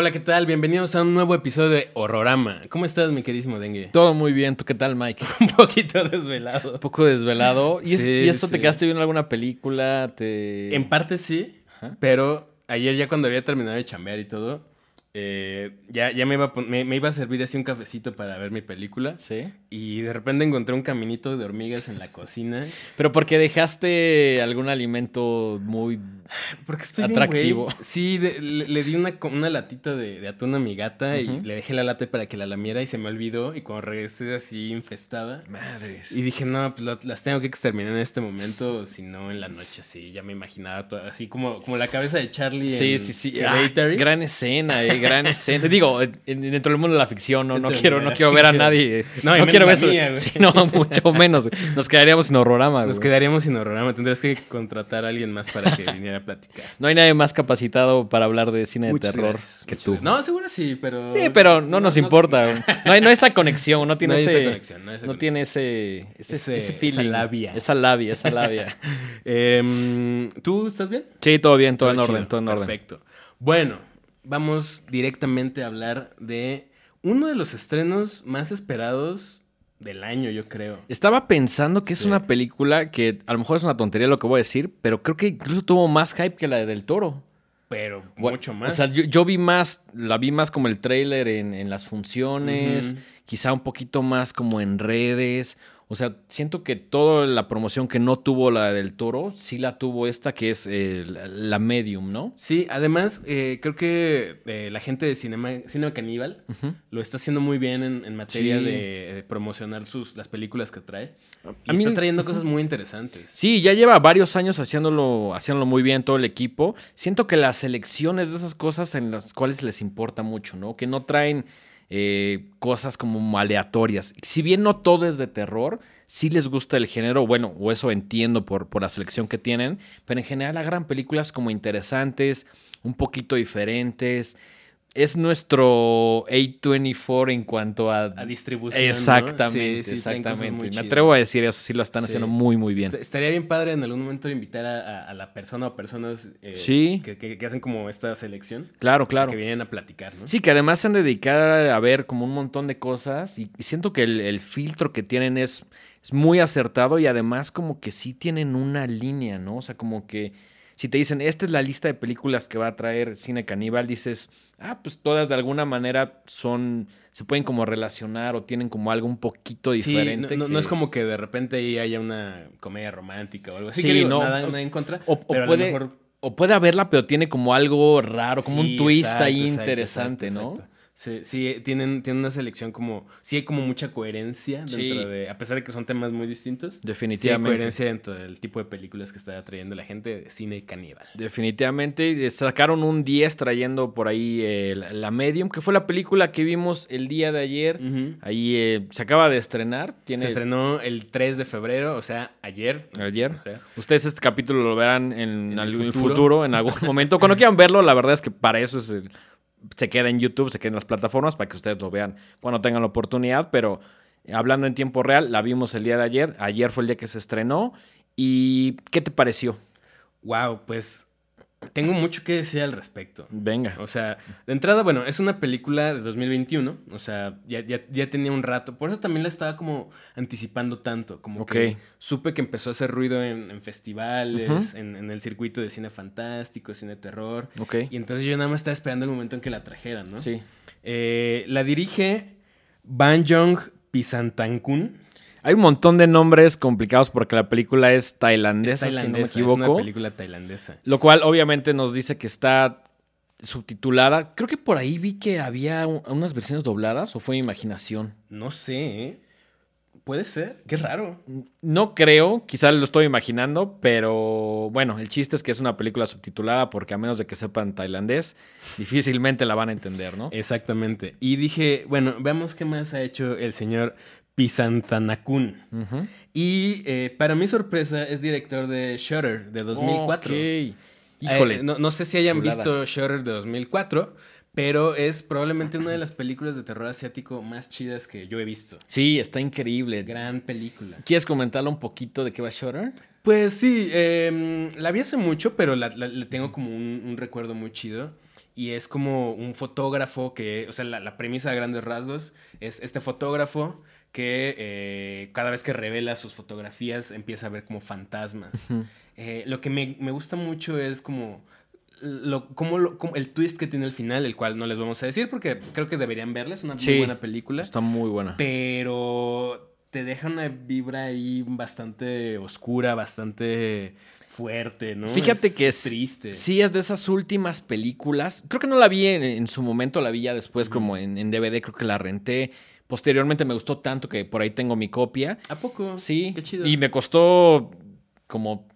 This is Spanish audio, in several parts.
Hola, ¿qué tal? Bienvenidos a un nuevo episodio de Horrorama. ¿Cómo estás, mi queridísimo Dengue? Todo muy bien. ¿Tú qué tal, Mike? un poquito desvelado. Un poco desvelado. ¿Y, es- Sí, y eso sí. te quedaste viendo alguna película? Te... En parte sí, Ajá. pero ayer ya cuando había terminado de chambear y todo, eh, ya, ya me, iba a me, me iba a servir así un cafecito para ver mi película. Sí. Y de repente encontré un caminito de hormigas en la cocina. Pero porque dejaste algún alimento muy... Porque estoy bien, Atractivo. Sí, de- le, le di una, una latita de, de atún a mi gata y le dejé la lata para que la lamiera y se me olvidó. Y cuando regresé así infestada. Madres. Y dije, no, pues lo- las tengo que exterminar en este momento, si no en la noche, sí. Ya me imaginaba todo, así como, como la cabeza de Charlie Sí, en sí, sí. Ah, gran escena, eh, gran escena. Digo, en- dentro del mundo de la ficción, no, no quiero, no quiero ver a nadie. No, quiero la ver eso. mía, güey. Sí, no, mucho menos. Nos quedaríamos sin horrorama, Nos güey. quedaríamos sin horrorama. Tendrías que contratar a alguien más para que viniera a platicar. No hay nadie más capacitado para hablar de cine de terror gracias, que tú. gracias. No, seguro sí, pero... Sí, pero no, nos importa. No hay, no hay esa conexión, no tiene No hay esa ese. conexión, no hay esa no tiene ese, ese, Ese- ese esa feeling. labia. Esa labia, esa labia. Em, ¿Tú estás bien? Sí, todo bien, todo, en chido, orden, todo en orden. Perfecto. Bueno, vamos directamente a hablar de uno de los estrenos más esperados del año, yo creo. Estaba pensando que es Sí. una película que a lo mejor es una tontería lo que voy a decir, pero creo que incluso tuvo más hype que la de Del Toro. Pero Bueno, mucho más. O sea, yo, yo vi más, la vi más como el trailer en, en las funciones, quizá un poquito más como en redes. O sea, siento que toda la promoción que no tuvo la del toro, sí la tuvo esta que es eh, la, medium, ¿no? Sí, además, eh, creo que eh, la gente de Cinema, Cinema Caníbal lo está haciendo muy bien en, en materia Sí. de, de promocionar sus, las películas que trae. Y A mí- está trayendo cosas muy interesantes. Sí, ya lleva varios años haciéndolo, haciéndolo muy bien todo el equipo. Siento que las elecciones de esas cosas en las cuales les importa mucho, ¿no? Que no traen eh, cosas como aleatorias. Si bien no todo es de terror, sí les gusta el género, bueno, o eso entiendo por, por la selección que tienen, pero en general agarran películas como interesantes, un poquito diferentes. Es nuestro A24 en cuanto a... A distribución. ¿no? Exactamente, Sí, sí, exactamente. Me atrevo a decir eso, sí lo están Sí. haciendo muy, muy bien. Est- Estaría bien padre en algún momento invitar a, a- a la persona o personas eh, Sí. que, que- que hacen como esta selección. Claro, claro. Que vienen a platicar, ¿no? Sí, que además se han dedicado a ver como un montón de cosas y, y siento que el, el filtro que tienen es, es muy acertado y además como que sí tienen una línea, ¿no? O sea, como que si te dicen, esta es la lista de películas que va a traer Cine Caníbal, dices, ah, pues todas de alguna manera son, se pueden como relacionar o tienen como algo un poquito diferente. no, no- que- no es como que de repente ahí haya una comedia romántica o algo así. Sí, que digo, no, nada, nada en contra. o- o pero a lo puede- mejor- O puede haberla, pero tiene como algo raro, como Sí, un twist exacto, ahí exacto, interesante, exacto, ¿no? Sí, sí, tienen, tienen una selección como... Sí hay como mucha coherencia dentro Sí. de... A pesar de que son temas muy distintos. Sí hay Definitivamente. coherencia dentro del tipo de películas que está trayendo la gente de cine caníbal. Definitivamente. Sacaron un 10 trayendo por ahí eh, la- la Medium, que fue la película que vimos el día de ayer. Ahí eh, se acaba de estrenar. Tiene Se estrenó el 3 de febrero, o sea, ayer. ayer. O sea, Ustedes este capítulo lo verán en, En el algún futuro. futuro. en algún momento. Cuando quieran verlo, la verdad es que para eso es el- se queda en YouTube, se queda en las plataformas para que ustedes lo vean cuando tengan la oportunidad. Pero hablando en tiempo real, la vimos el día de ayer. Ayer fue el día que se estrenó. ¿Y qué te pareció? wow, pues tengo mucho que decir al respecto. Venga. O sea, de entrada, bueno, es una película de 2021. O sea, ya, ya, ya tenía un rato. Por eso también la estaba como anticipando tanto. Como que supe que empezó a hacer ruido en, en festivales, en, en el circuito de cine fantástico, cine terror. Ok. Y entonces yo nada más estaba esperando el momento en que la trajeran, ¿no? Sí. Eh, la dirige Banjong Pisantankun. Hay un montón de nombres complicados porque la película es tailandesa, Es tailandesa, si no me es equivoco. una película tailandesa. Lo cual obviamente nos dice que está subtitulada. Creo que por ahí vi que había un- unas versiones dobladas o fue mi imaginación. No sé, ¿eh? Puede ser. Qué raro. No creo, quizás lo estoy imaginando, pero bueno, el chiste es que es una película subtitulada porque a menos de que sepan tailandés, difícilmente la van a entender, ¿no? Exactamente. Y dije, bueno, veamos qué más ha hecho el señor Pisantanakun. Ujú. Y eh, para mi sorpresa es director de Shutter de 2004. Ok. Eh, Híjole. no, no sé si hayan chulada. visto Shutter de 2004, pero es probablemente una de las películas de terror asiático más chidas que yo he visto. Sí, está increíble. Gran película. ¿Quieres comentarle un poquito de qué va Shutter? Pues sí, em, la vi hace mucho, pero la, la- le tengo como un, un recuerdo muy chido. y es como un fotógrafo que, o sea, la, la premisa a grandes rasgos es este fotógrafo que eh, cada vez que revela sus fotografías empieza a ver como fantasmas. Eh, lo que me, me gusta mucho es como lo, como, lo- como el twist que tiene el final, el cual no les vamos a decir porque creo que deberían verla, es una muy buena película. Está muy buena. Pero te deja una vibra ahí bastante oscura, bastante fuerte, ¿no? Fíjate que es triste. Sí, es de esas últimas películas. Creo que no la vi en, en su momento, la vi ya después como en, en DVD, creo que la renté. Posteriormente me gustó tanto que por ahí tengo mi copia. ¿A poco? Sí. Qué chido. Y me costó como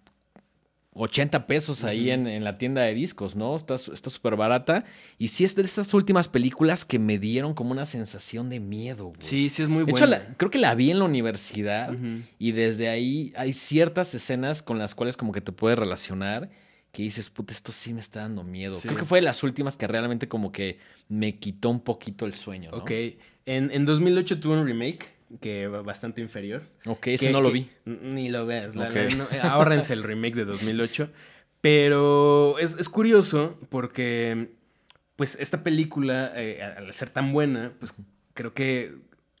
80 pesos ahí en, en la tienda de discos, ¿no? Está su- está súper barata. Y sí es de estas últimas películas que me dieron como una sensación de miedo, güey. Sí, sí es muy De buena. hecho, la- creo que la vi en la universidad. Y desde ahí hay ciertas escenas con las cuales como que te puedes relacionar que dices, puta, esto sí me está dando miedo. Sí. Creo que fue de las últimas que realmente como que me quitó un poquito el sueño, ¿no? Ok. En, en 2008 tuvo un remake que bastante inferior. Ok, ese que- no lo vi. Ni lo veas. la- Ok. la- no, eh, ahórrense el remake de 2008. Pero es, es curioso porque, pues, esta película, eh, al ser tan buena, pues creo que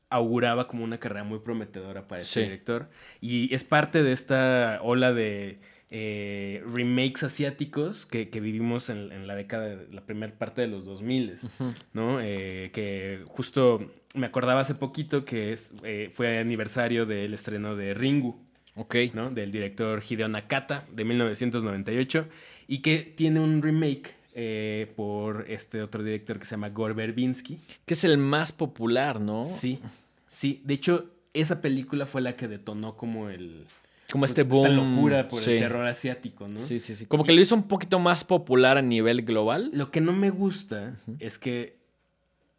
auguraba como una carrera muy prometedora para este Sí. director. Y es parte de esta ola de eh, remakes asiáticos que, que vivimos en, en la década, de la primera parte de los 2000. Ujú. ¿no? Eh, que justo me acordaba hace poquito que es, eh, fue aniversario del estreno de Ringu, Ok. ¿no? Del director Hideo Nakata de 1998 y que tiene un remake eh, por este otro director que se llama Gore Verbinski. Que es el más popular, ¿no? Sí, sí. De hecho, esa película fue la que detonó como el... Como pues, este boom. Esta locura por sí. el terror asiático, ¿no? Sí, sí, sí. Como que lo hizo un poquito más popular a nivel global. Lo que no me gusta es que,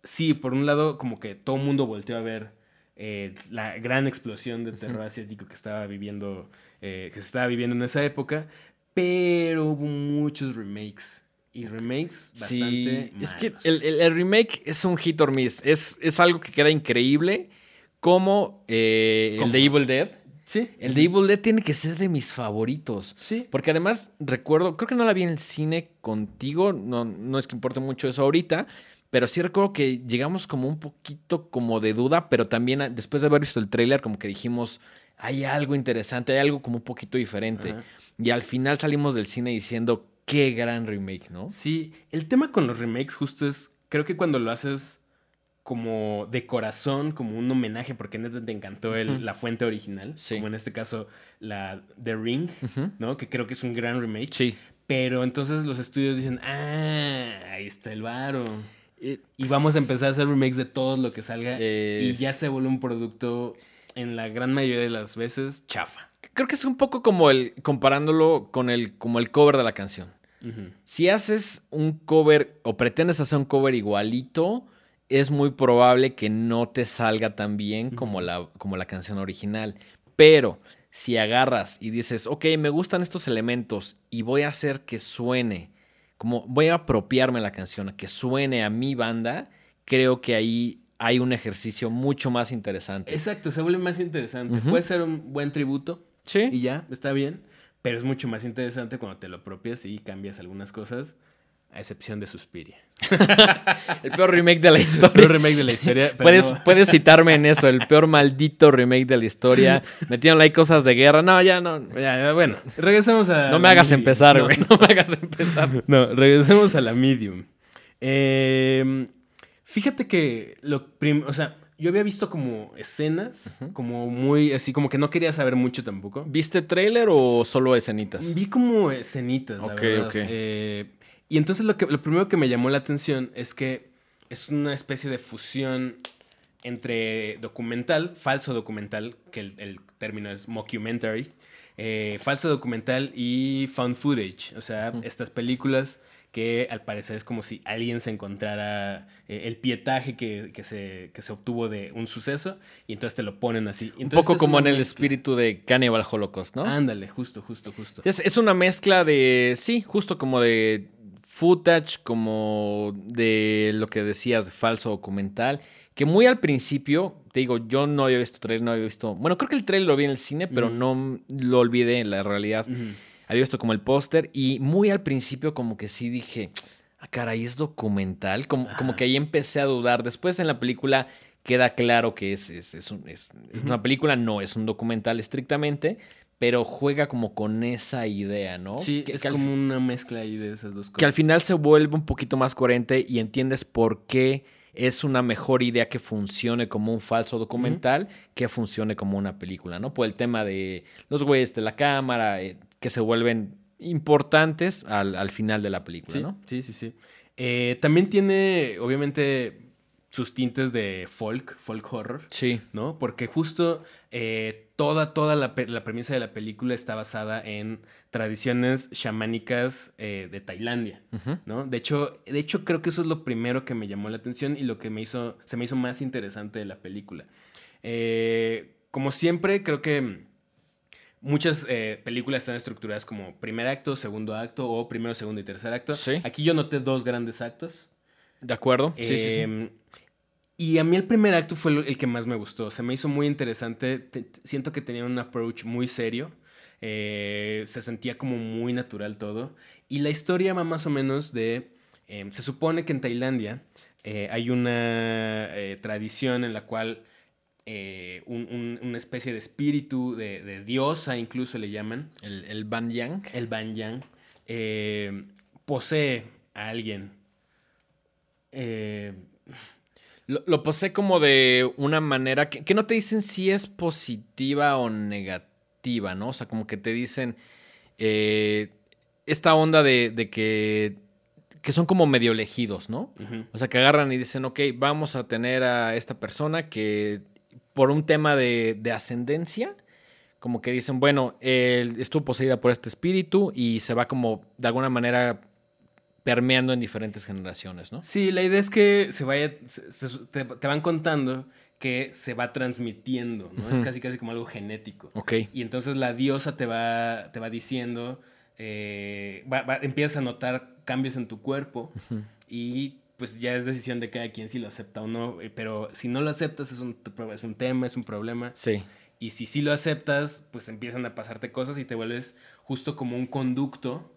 sí, por un lado, como que todo el mundo volteó a ver eh, la gran explosión de terror asiático que estaba viviendo, eh, que se estaba viviendo en esa época, pero hubo muchos remakes. Y remakes bastante. Sí, es que el, el- el remake es un hit or miss. Es, es algo que queda increíble. Como eh, el de Evil Dead. Sí. El de Evil Dead tiene que ser de mis favoritos. Sí. Porque además recuerdo, creo que no la vi en el cine contigo, no, no es que importe mucho eso ahorita, pero sí recuerdo que llegamos como un poquito como de duda, pero también después de haber visto el tráiler como que dijimos, hay algo interesante, hay algo como un poquito diferente. Ajá. Y al final salimos del cine diciendo, qué gran remake, ¿no? Sí, el tema con los remakes justo es, creo que cuando lo haces como de corazón, como un homenaje, porque neta te encantó el- la fuente original, Sí. como en este caso la The Ring. ¿no? Que creo que es un gran remake. Sí. Pero entonces los estudios dicen, ah, ahí está el varo. Eh, Y vamos a empezar a hacer remakes de todo lo que salga. Y Es- ya se vuelve un producto, en la gran mayoría de las veces, chafa. Creo que es un poco como el, comparándolo con el, como el cover de la canción. Ujú. Si haces un cover o pretendes hacer un cover igualito, es muy probable que no te salga tan bien como, la, como la canción original. Pero si agarras y dices, ok, me gustan estos elementos y voy a hacer que suene, como voy a apropiarme la canción, que suene a mi banda, creo que ahí hay un ejercicio mucho más interesante. Exacto, se vuelve más interesante. Puede ser un buen tributo, y Sí. ya, está bien. Pero es mucho más interesante cuando te lo apropias y cambias algunas cosas, a excepción de Suspiria. El peor remake de la El historia. remake de la historia. pero Puedes, no- puedes citarme en eso, el peor maldito remake de la historia. Metieron ahí cosas de guerra. No, ya no. Ya, ya, bueno, regresemos a. No me la hagas medium. empezar, No, güey. No me hagas empezar. No, regresemos a la medium. Eh, fíjate que lo o sea, yo había visto como escenas, como muy así, como que no quería saber mucho tampoco. ¿Viste trailer o solo escenitas? Vi como escenitas, la Ok, verdad. ok. Eh, y entonces lo, que, lo primero que me llamó la atención es que es una especie de fusión entre documental, falso documental, que el, el término es mockumentary, eh, falso documental y found footage. O sea, estas películas que al parecer es como si alguien se encontrara eh, el pietaje que, que se, que se obtuvo de un suceso y entonces te lo ponen así. Un poco como en el mezcla. espíritu de Cannibal Holocaust, ¿no? Ándale, justo, justo, justo. Es, es una mezcla de, sí, justo como de footage, como de lo que decías, de falso documental, que muy al principio, te digo, yo no había visto trailer, no había visto, bueno, creo que el trailer lo vi en el cine, pero no lo olvidé en la realidad. Había visto como el póster y muy al principio como que sí dije, ah, caray, es documental. Como, como que ahí empecé a dudar. Después en la película queda claro que es, es, es, una película, no es un documental estrictamente, pero juega como con esa idea, ¿no? Sí, es como una mezcla ahí de esas dos cosas. Que al final se vuelve un poquito más coherente y entiendes por qué es una mejor idea que funcione como un falso documental que funcione como una película, ¿no? Por el tema de los güeyes de la cámara, eh, que se vuelven importantes al, final de la película, ¿no? Sí, sí, sí. Eh, también tiene, obviamente, sus tintes de folk, folk horror. Sí. ¿No? Porque justo eh, toda, toda la, premisa de la película está basada en tradiciones chamánicas eh, de Tailandia, ¿no? De hecho, de hecho, creo que eso es lo primero que me llamó la atención y lo que me hizo, se me hizo más interesante de la película. Eh, como siempre, creo que muchas películas están estructuradas como primer acto, segundo acto o primero, segundo y tercer acto. Sí. Aquí yo noté dos grandes actos. De acuerdo. Sí, sí, sí. Y a mí el primer acto fue el que más me gustó. Se me hizo muy interesante. siento que tenía un approach muy serio. Eh, se sentía como muy natural todo. Y la historia va más o menos de... Em, se supone que en Tailandia eh, hay una eh, tradición en la cual una especie de espíritu, de, diosa incluso le llaman. El, el Ban Yang. El Ban Yang. posee a alguien. Lo, posee como de una manera que, no te dicen si es positiva o negativa, ¿no? O sea, como que te dicen eh, esta onda de, que, que, son como medio elegidos, ¿no? O sea, que agarran y dicen, ok, vamos a tener a esta persona que por un tema de, de ascendencia, como que dicen, bueno, él estuvo poseída por este espíritu y se va como de alguna manera permeando en diferentes generaciones, ¿no? Sí, la idea es que se vaya, te, van contando que se va transmitiendo, ¿no? Es casi casi como algo genético. Ok. Y entonces la diosa te va, te va diciendo, eh, empiezas a notar cambios en tu cuerpo y pues ya es decisión de cada quien si lo acepta o no, eh, pero si no lo aceptas es un, es un tema, es un problema. Sí. Y si sí lo aceptas, pues empiezan a pasarte cosas y te vuelves justo como un conducto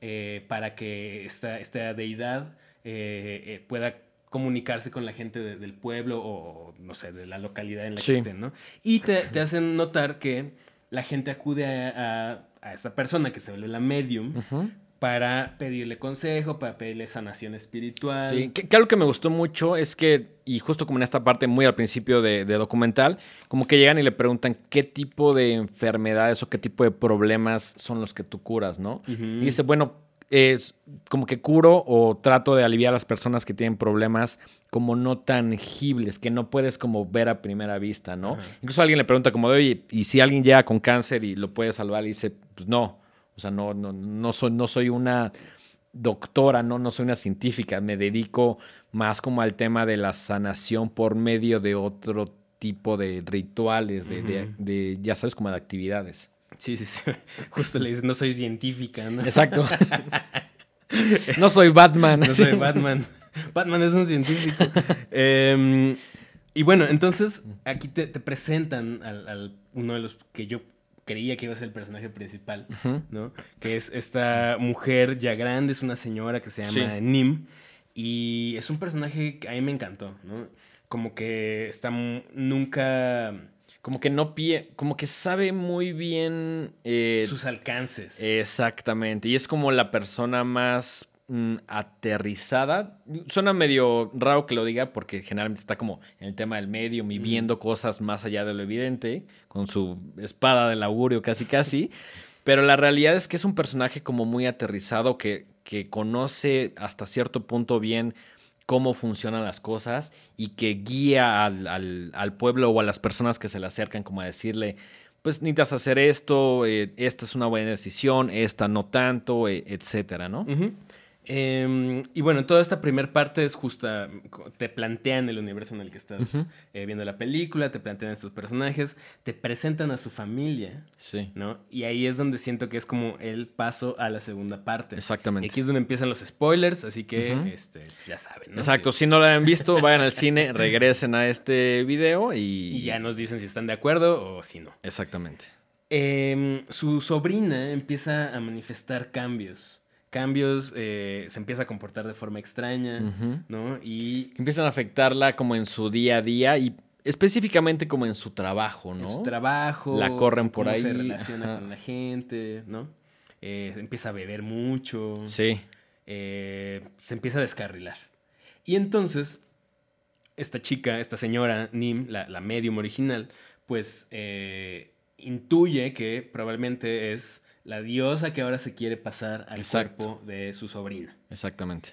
eh, para que esta, esta deidad eh, eh, pueda comunicarse con la gente del pueblo o, no sé, de la localidad en la que estén, ¿no? Y te, hacen notar que la gente acude a, a, esa persona que se vuelve la medium para pedirle consejo, para pedirle sanación espiritual. Sí, que, algo que me gustó mucho es que, y justo como en esta parte muy al principio de, documental, como que llegan y le preguntan qué tipo de enfermedades o qué tipo de problemas son los que tú curas, ¿no? Y dice, bueno, es como que curo o trato de aliviar a las personas que tienen problemas como no tangibles, que no puedes como ver a primera vista, ¿no? Incluso alguien le pregunta como de, oye, ¿y si alguien llega con cáncer y lo puede salvar? Y dice, pues no, o sea, no, no, no, soy, no soy una doctora, no, no soy una científica, me dedico más como al tema de la sanación por medio de otro tipo de rituales, de, ya sabes, como de actividades. Sí, sí, sí. Justo le dices, no soy científica, ¿no? Exacto. no soy Batman. No soy Batman. Batman es un científico. Em, y bueno, entonces aquí te, presentan al, uno de los que yo creía que iba a ser el personaje principal, ¿no? Que es esta mujer ya grande, es una señora que se llama Nim. Y es un personaje que a mí me encantó, ¿no? Como que está nunca... Como que no pie, como que sabe muy bien... Eh, Sus alcances. Exactamente. Y es como la persona más Mm, aterrizada. Suena medio raro que lo diga porque generalmente está como en el tema del medio, y viendo cosas más allá de lo evidente, con su espada del augurio casi casi. Pero la realidad es que es un personaje como muy aterrizado que, que conoce hasta cierto punto bien cómo funcionan las cosas y que guía al, al, pueblo o a las personas que se le acercan como a decirle, pues necesitas hacer esto, eh, esta es una buena decisión, esta no tanto, eh, etcétera, ¿no? Em, y bueno, toda esta primera parte es justa, te plantean el universo en el que estás eh, viendo la película, te plantean estos personajes, te presentan a su familia, sí. ¿no? Y ahí es donde siento que es como el paso a la segunda parte. Exactamente. Y aquí es donde empiezan los spoilers, así que este, ya saben, ¿no? Exacto, si no lo han visto, vayan al cine, regresen a este video y... y ya nos dicen si están de acuerdo o si no. Exactamente. Em, su sobrina empieza a manifestar cambios cambios, eh, se empieza a comportar de forma extraña. ¿no? Y Que empiezan a afectarla como en su día a día y específicamente como en su trabajo, ¿no? en su trabajo. La corren por cómo se ahí, relaciona ajá. con la gente, ¿no? Eh, empieza a beber mucho. Sí. eh, se empieza a descarrilar. Y entonces, esta chica, esta señora, Nim, la, la medium original, pues intuye que probablemente es la diosa que ahora se quiere pasar al Exacto. cuerpo de su sobrina. Exactamente.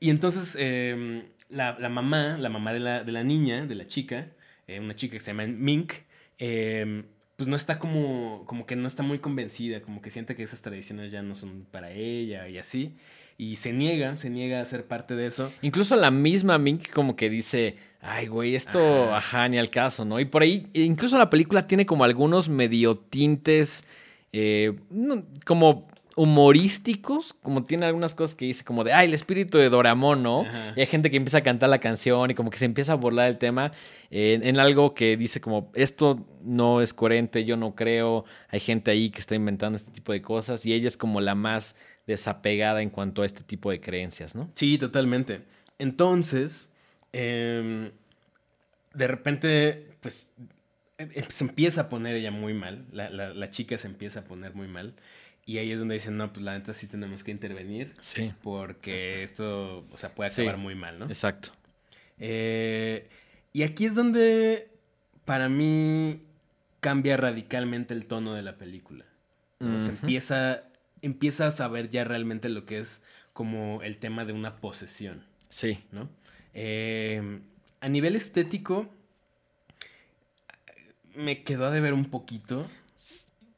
Y entonces eh, la, la mamá, la mamá de la, de la niña, de la chica, eh, una chica que se llama Mink, eh, pues no está como, como que no está muy convencida, como que siente que esas tradiciones ya no son para ella y así. Y se niega, se niega a ser parte de eso. Incluso la misma Mink como que dice, ay, güey, esto, Ajá. ajá, ni al caso, ¿no? Y por ahí, incluso la película tiene como algunos medio tintes, eh, no- como humorísticos, como tiene algunas cosas que dice como de, ay, el espíritu de Doramón, ¿no? Ajá. Y hay gente que empieza a cantar la canción y como que se empieza a burlar el tema eh, en algo que dice como, esto no es coherente, yo no creo, hay gente ahí que está inventando este tipo de cosas y ella es como la más desapegada en cuanto a este tipo de creencias, ¿no? Sí, totalmente. Entonces, em, de repente, pues se empieza a poner ella muy mal. La, la- la chica se empieza a poner muy mal. Y ahí es donde dicen, no, pues la neta sí tenemos que intervenir. Sí. Porque esto, o sea, puede Sí. acabar muy mal, ¿no? Exacto. Eh, y aquí es donde, para mí, cambia radicalmente el tono de la película. Ujú. empieza, empieza a saber ya realmente lo que es como el tema de una posesión, Sí. ¿no? Eh, a nivel estético, me quedó a deber un poquito.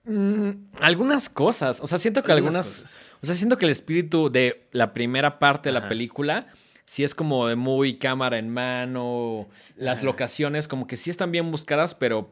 Mm, algunas cosas. O sea, siento que algunas. O sea, siento que el espíritu de la primera parte de la película. Sí es como de muy cámara en mano. Las Ajá. locaciones como que sí están bien buscadas, pero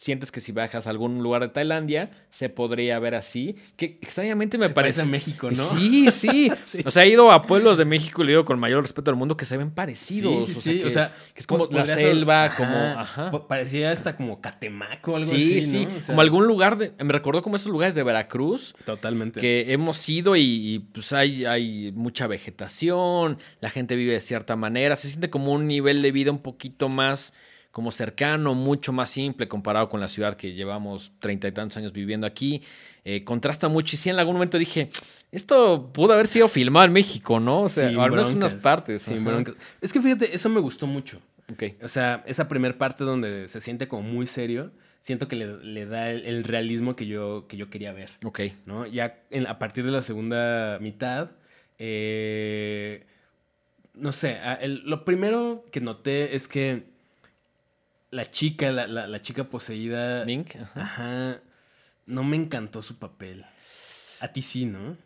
sientes que si bajas a algún lugar de Tailandia se podría ver así. Que extrañamente me Se parece... parece a México, ¿no? Sí, sí, Sí. O sea, he ido a pueblos de México y le digo con mayor respeto del mundo que se ven parecidos. Sí, sí, o, sea, sí, que, o sea, que es como la ser- selva, ajá, como... Ajá. Parecía hasta como Catemaco o algo Sí, así, sí. ¿no? O sea, como algún lugar de... Me recordó como esos lugares de Veracruz Totalmente. que hemos ido y, y, pues hay, hay mucha vegetación, la gente vive de cierta manera, se siente como un nivel de vida un poquito más como cercano, mucho más simple comparado con la ciudad que llevamos treinta y tantos años viviendo aquí. Eh, contrasta mucho y sí en algún momento dije, esto pudo haber sido filmado en México, ¿no? O sea, al menos unas partes. sin. Es que fíjate, eso me gustó mucho. Ok. O sea, esa primera parte donde se siente como muy serio, siento que le, le da el, el realismo que yo, que yo quería ver, Ok. ¿no? Ya en- a partir de la segunda mitad, eh, no sé, el- lo primero que noté es que la chica, la, la- la chica poseída, Mink. ajá. ajá, no me encantó su papel. A ti sí, ¿no?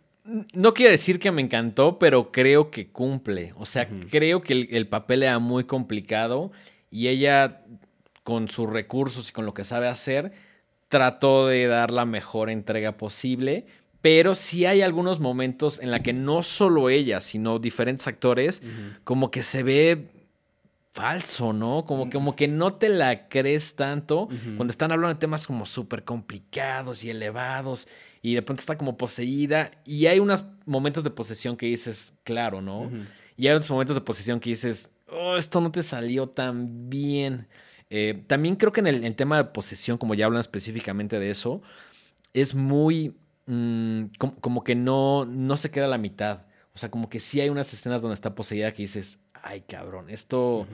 No quiero decir que me encantó, pero creo que cumple. O sea, creo que el, el papel era muy complicado y ella, con sus recursos y con lo que sabe hacer, trató de dar la mejor entrega posible. Pero sí hay algunos momentos en la que no solo ella, sino diferentes actores, como que se ve falso, ¿no? Como, como que no te la crees tanto cuando están hablando de temas como súper complicados y elevados y de pronto está como poseída y hay unos momentos de posesión que dices, claro, ¿no? Y hay otros momentos de posesión que dices, oh, esto no te salió tan bien. Eh, también creo que en el, tema de posesión, como ya hablan específicamente de eso, es muy mm, com- como, que no, no se queda a la mitad. O sea, como que sí hay unas escenas donde está poseída que dices, ay cabrón, esto,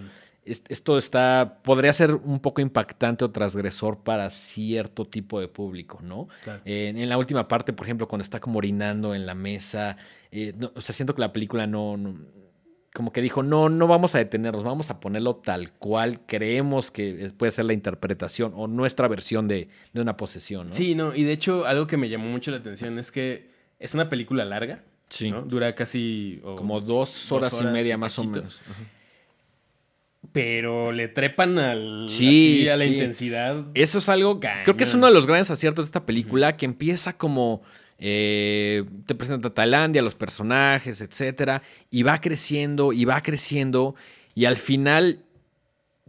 esto está, podría ser un poco impactante o transgresor para cierto tipo de público, ¿no? Claro. Eh, en la última parte, por ejemplo, cuando está como orinando en la mesa, eh, no- o sea, siento que la película no, no- como que dijo, no, no vamos a detenernos, vamos a ponerlo tal cual creemos que puede ser la interpretación o nuestra versión de, de una posesión, ¿no? Sí, no, y de hecho algo que me llamó mucho la atención es que es una película larga, Sí. ¿no? Dura casi... Como dos horas, y horas media y más o menos. Ajá. Pero le trepan al, Sí, así a la sí. intensidad. Eso es algo, creo que es uno de los grandes aciertos de esta película, que empieza como, eh, te presenta a Tailandia, los personajes, etcétera, y va creciendo, y va creciendo, y al final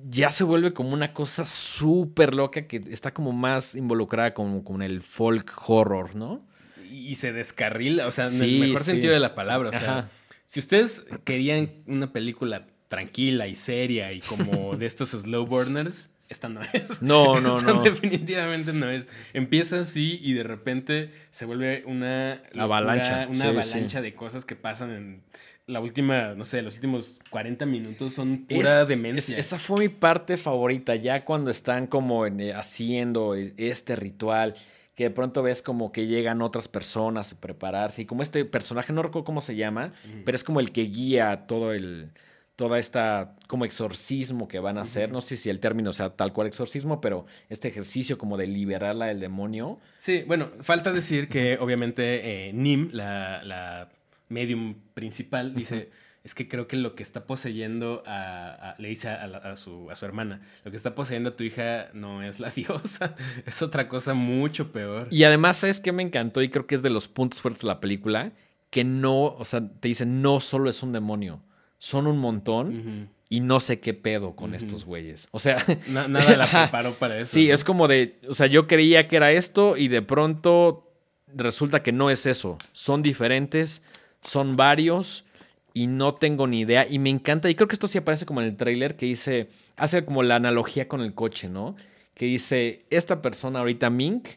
ya se vuelve como una cosa súper loca que está como más involucrada con, con el folk horror, ¿no? Y se descarrila, o sea, en Sí, el mejor sí. sentido de la palabra. O sea, Ajá. si ustedes querían una película tranquila y seria y como de estos slow burners, esta no es. No, no, Esta no. Definitivamente no es. Empieza así y de repente se vuelve una locura, Avalancha, Una sí, avalancha de cosas que pasan en la última, no sé, los últimos 40 minutos son pura Es- demencia. es- esa fue mi parte favorita, ya cuando están como en, eh, haciendo e- este ritual, que de pronto ves como que llegan otras personas a prepararse, y como este personaje, no recuerdo cómo se llama, pero es como el que guía todo el, toda esta como exorcismo que van a hacer, no sé si el término sea tal cual exorcismo, pero este ejercicio como de liberarla del demonio. Sí, bueno, falta decir que obviamente eh, Nim, la, la medium principal, dice, es que creo que lo que está poseyendo a, a- le dice a, la- a su, a su hermana, lo que está poseyendo a tu hija no es la diosa, es otra cosa mucho peor. Y además, ¿sabes qué me encantó? Y creo que es de los puntos fuertes de la película, que no, o sea, te dicen, no solo es un demonio, son un montón. Y no sé qué pedo con estos güeyes. O sea, Na- nada la preparó para eso. sí, ¿no? es como de, o sea, yo creía que era esto y de pronto resulta que no es eso. Son diferentes, son varios y no tengo ni idea. Y me encanta, y creo que esto sí aparece como en el tráiler que dice, hace como la analogía con el coche, ¿no? Que dice, esta persona ahorita, Mink,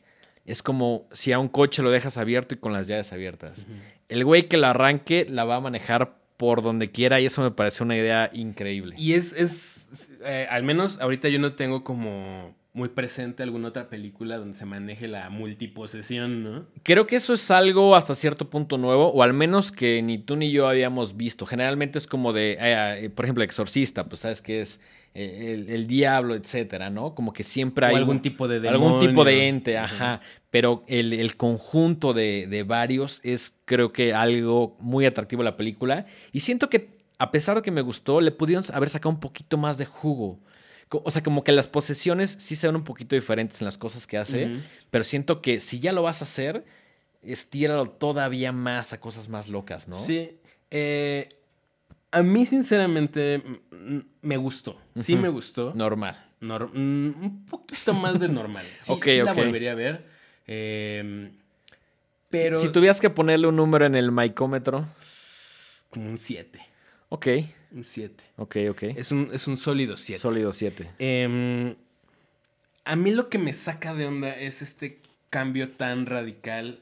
es como si a un coche lo dejas abierto y con las llaves abiertas. El güey que la arranque la va a manejar por donde quiera y eso me parece una idea increíble. Y es, es eh, al menos ahorita yo no tengo como muy presente alguna otra película donde se maneje la multiposesión, ¿no? Creo que eso es algo hasta cierto punto nuevo, o al menos que ni tú ni yo habíamos visto. Generalmente es como de, eh, eh, por ejemplo, Exorcista, pues sabes que es eh, el, el diablo, etcétera, ¿no? Como que siempre hay algún un- tipo de algún tipo de demonio. ente, Ajá. ajá. Pero el, el conjunto de, de varios es, creo que, algo muy atractivo a la película. Y siento que, a pesar de que me gustó, le pudieron haber sacado un poquito más de jugo. O sea, como que las posesiones sí se ven un poquito diferentes en las cosas que hace. Pero siento que si ya lo vas a hacer, estíralo todavía más a cosas más locas, ¿no? Sí. eh, a mí, sinceramente, me gustó. Sí me gustó. Normal. Nor- mm, un poquito más de normal. Sí, Ok, sí la ok. volvería a ver. eh, pero Si, si tuvieras que ponerle un número en el micómetro. como un 7. Ok, Un 7. ok, ok. Es un, es un sólido 7. Sólido 7. Em, a mí lo que me saca de onda es este cambio tan radical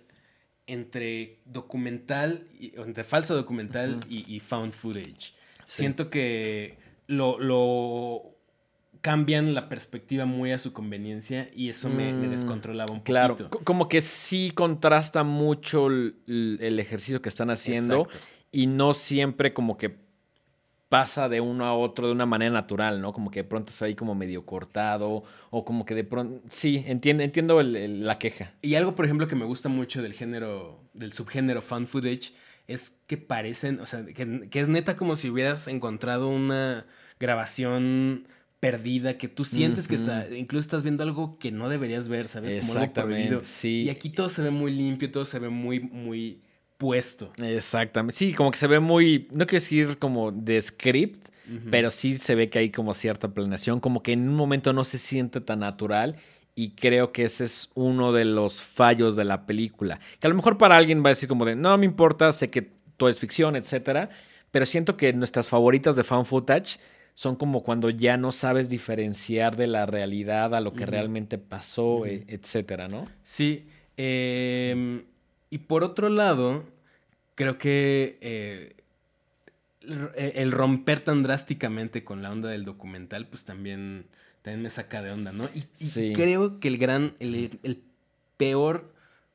entre documental, y, entre falso documental y, y found footage. Sí. Siento que lo, lo cambian la perspectiva muy a su conveniencia y eso me, me Mm, descontrolaba un Claro, poquito. co- como que sí contrasta mucho el, el ejercicio que están haciendo Exacto. y no siempre como que pasa de uno a otro de una manera natural, ¿no? Como que de pronto está ahí como medio cortado o como que de pronto... Sí, entiendo, entiendo el- el- la queja. Y algo, por ejemplo, que me gusta mucho del género, del subgénero fan footage, es que parecen, o sea, que, que es neta como si hubieras encontrado una grabación perdida, que tú sientes que está, incluso estás viendo algo que no deberías ver, ¿sabes? Como algo sí. Y aquí todo se ve muy limpio, todo se ve muy, muy puesto. Exactamente. Sí, como que se ve muy, no quiero decir como de script, pero sí se ve que hay como cierta planeación, como que en un momento no se siente tan natural y creo que ese es uno de los fallos de la película. Que a lo mejor para alguien va a decir como de, no me importa, sé que todo es ficción, etcétera, pero siento que nuestras favoritas de fan footage son como cuando ya no sabes diferenciar de la realidad a lo que realmente pasó, e- etcétera, ¿no? Sí. em, y por otro lado, creo que eh, el- el romper tan drásticamente con la onda del documental, pues también, también me saca de onda, ¿no? Y, y Sí. creo que el gran, el, el peor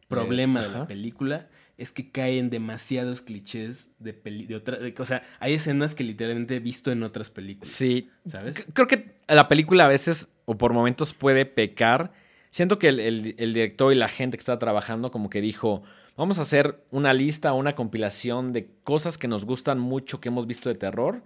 problema de la película es que caen demasiados clichés de peli de otra, de- o sea, hay escenas que literalmente he visto en otras películas. Sí, ¿Sabes? Creo que la película a veces o por momentos puede pecar. Siento que el, el- el director y la gente que está trabajando como que dijo, vamos a hacer una lista o una compilación de cosas que nos gustan mucho que hemos visto de terror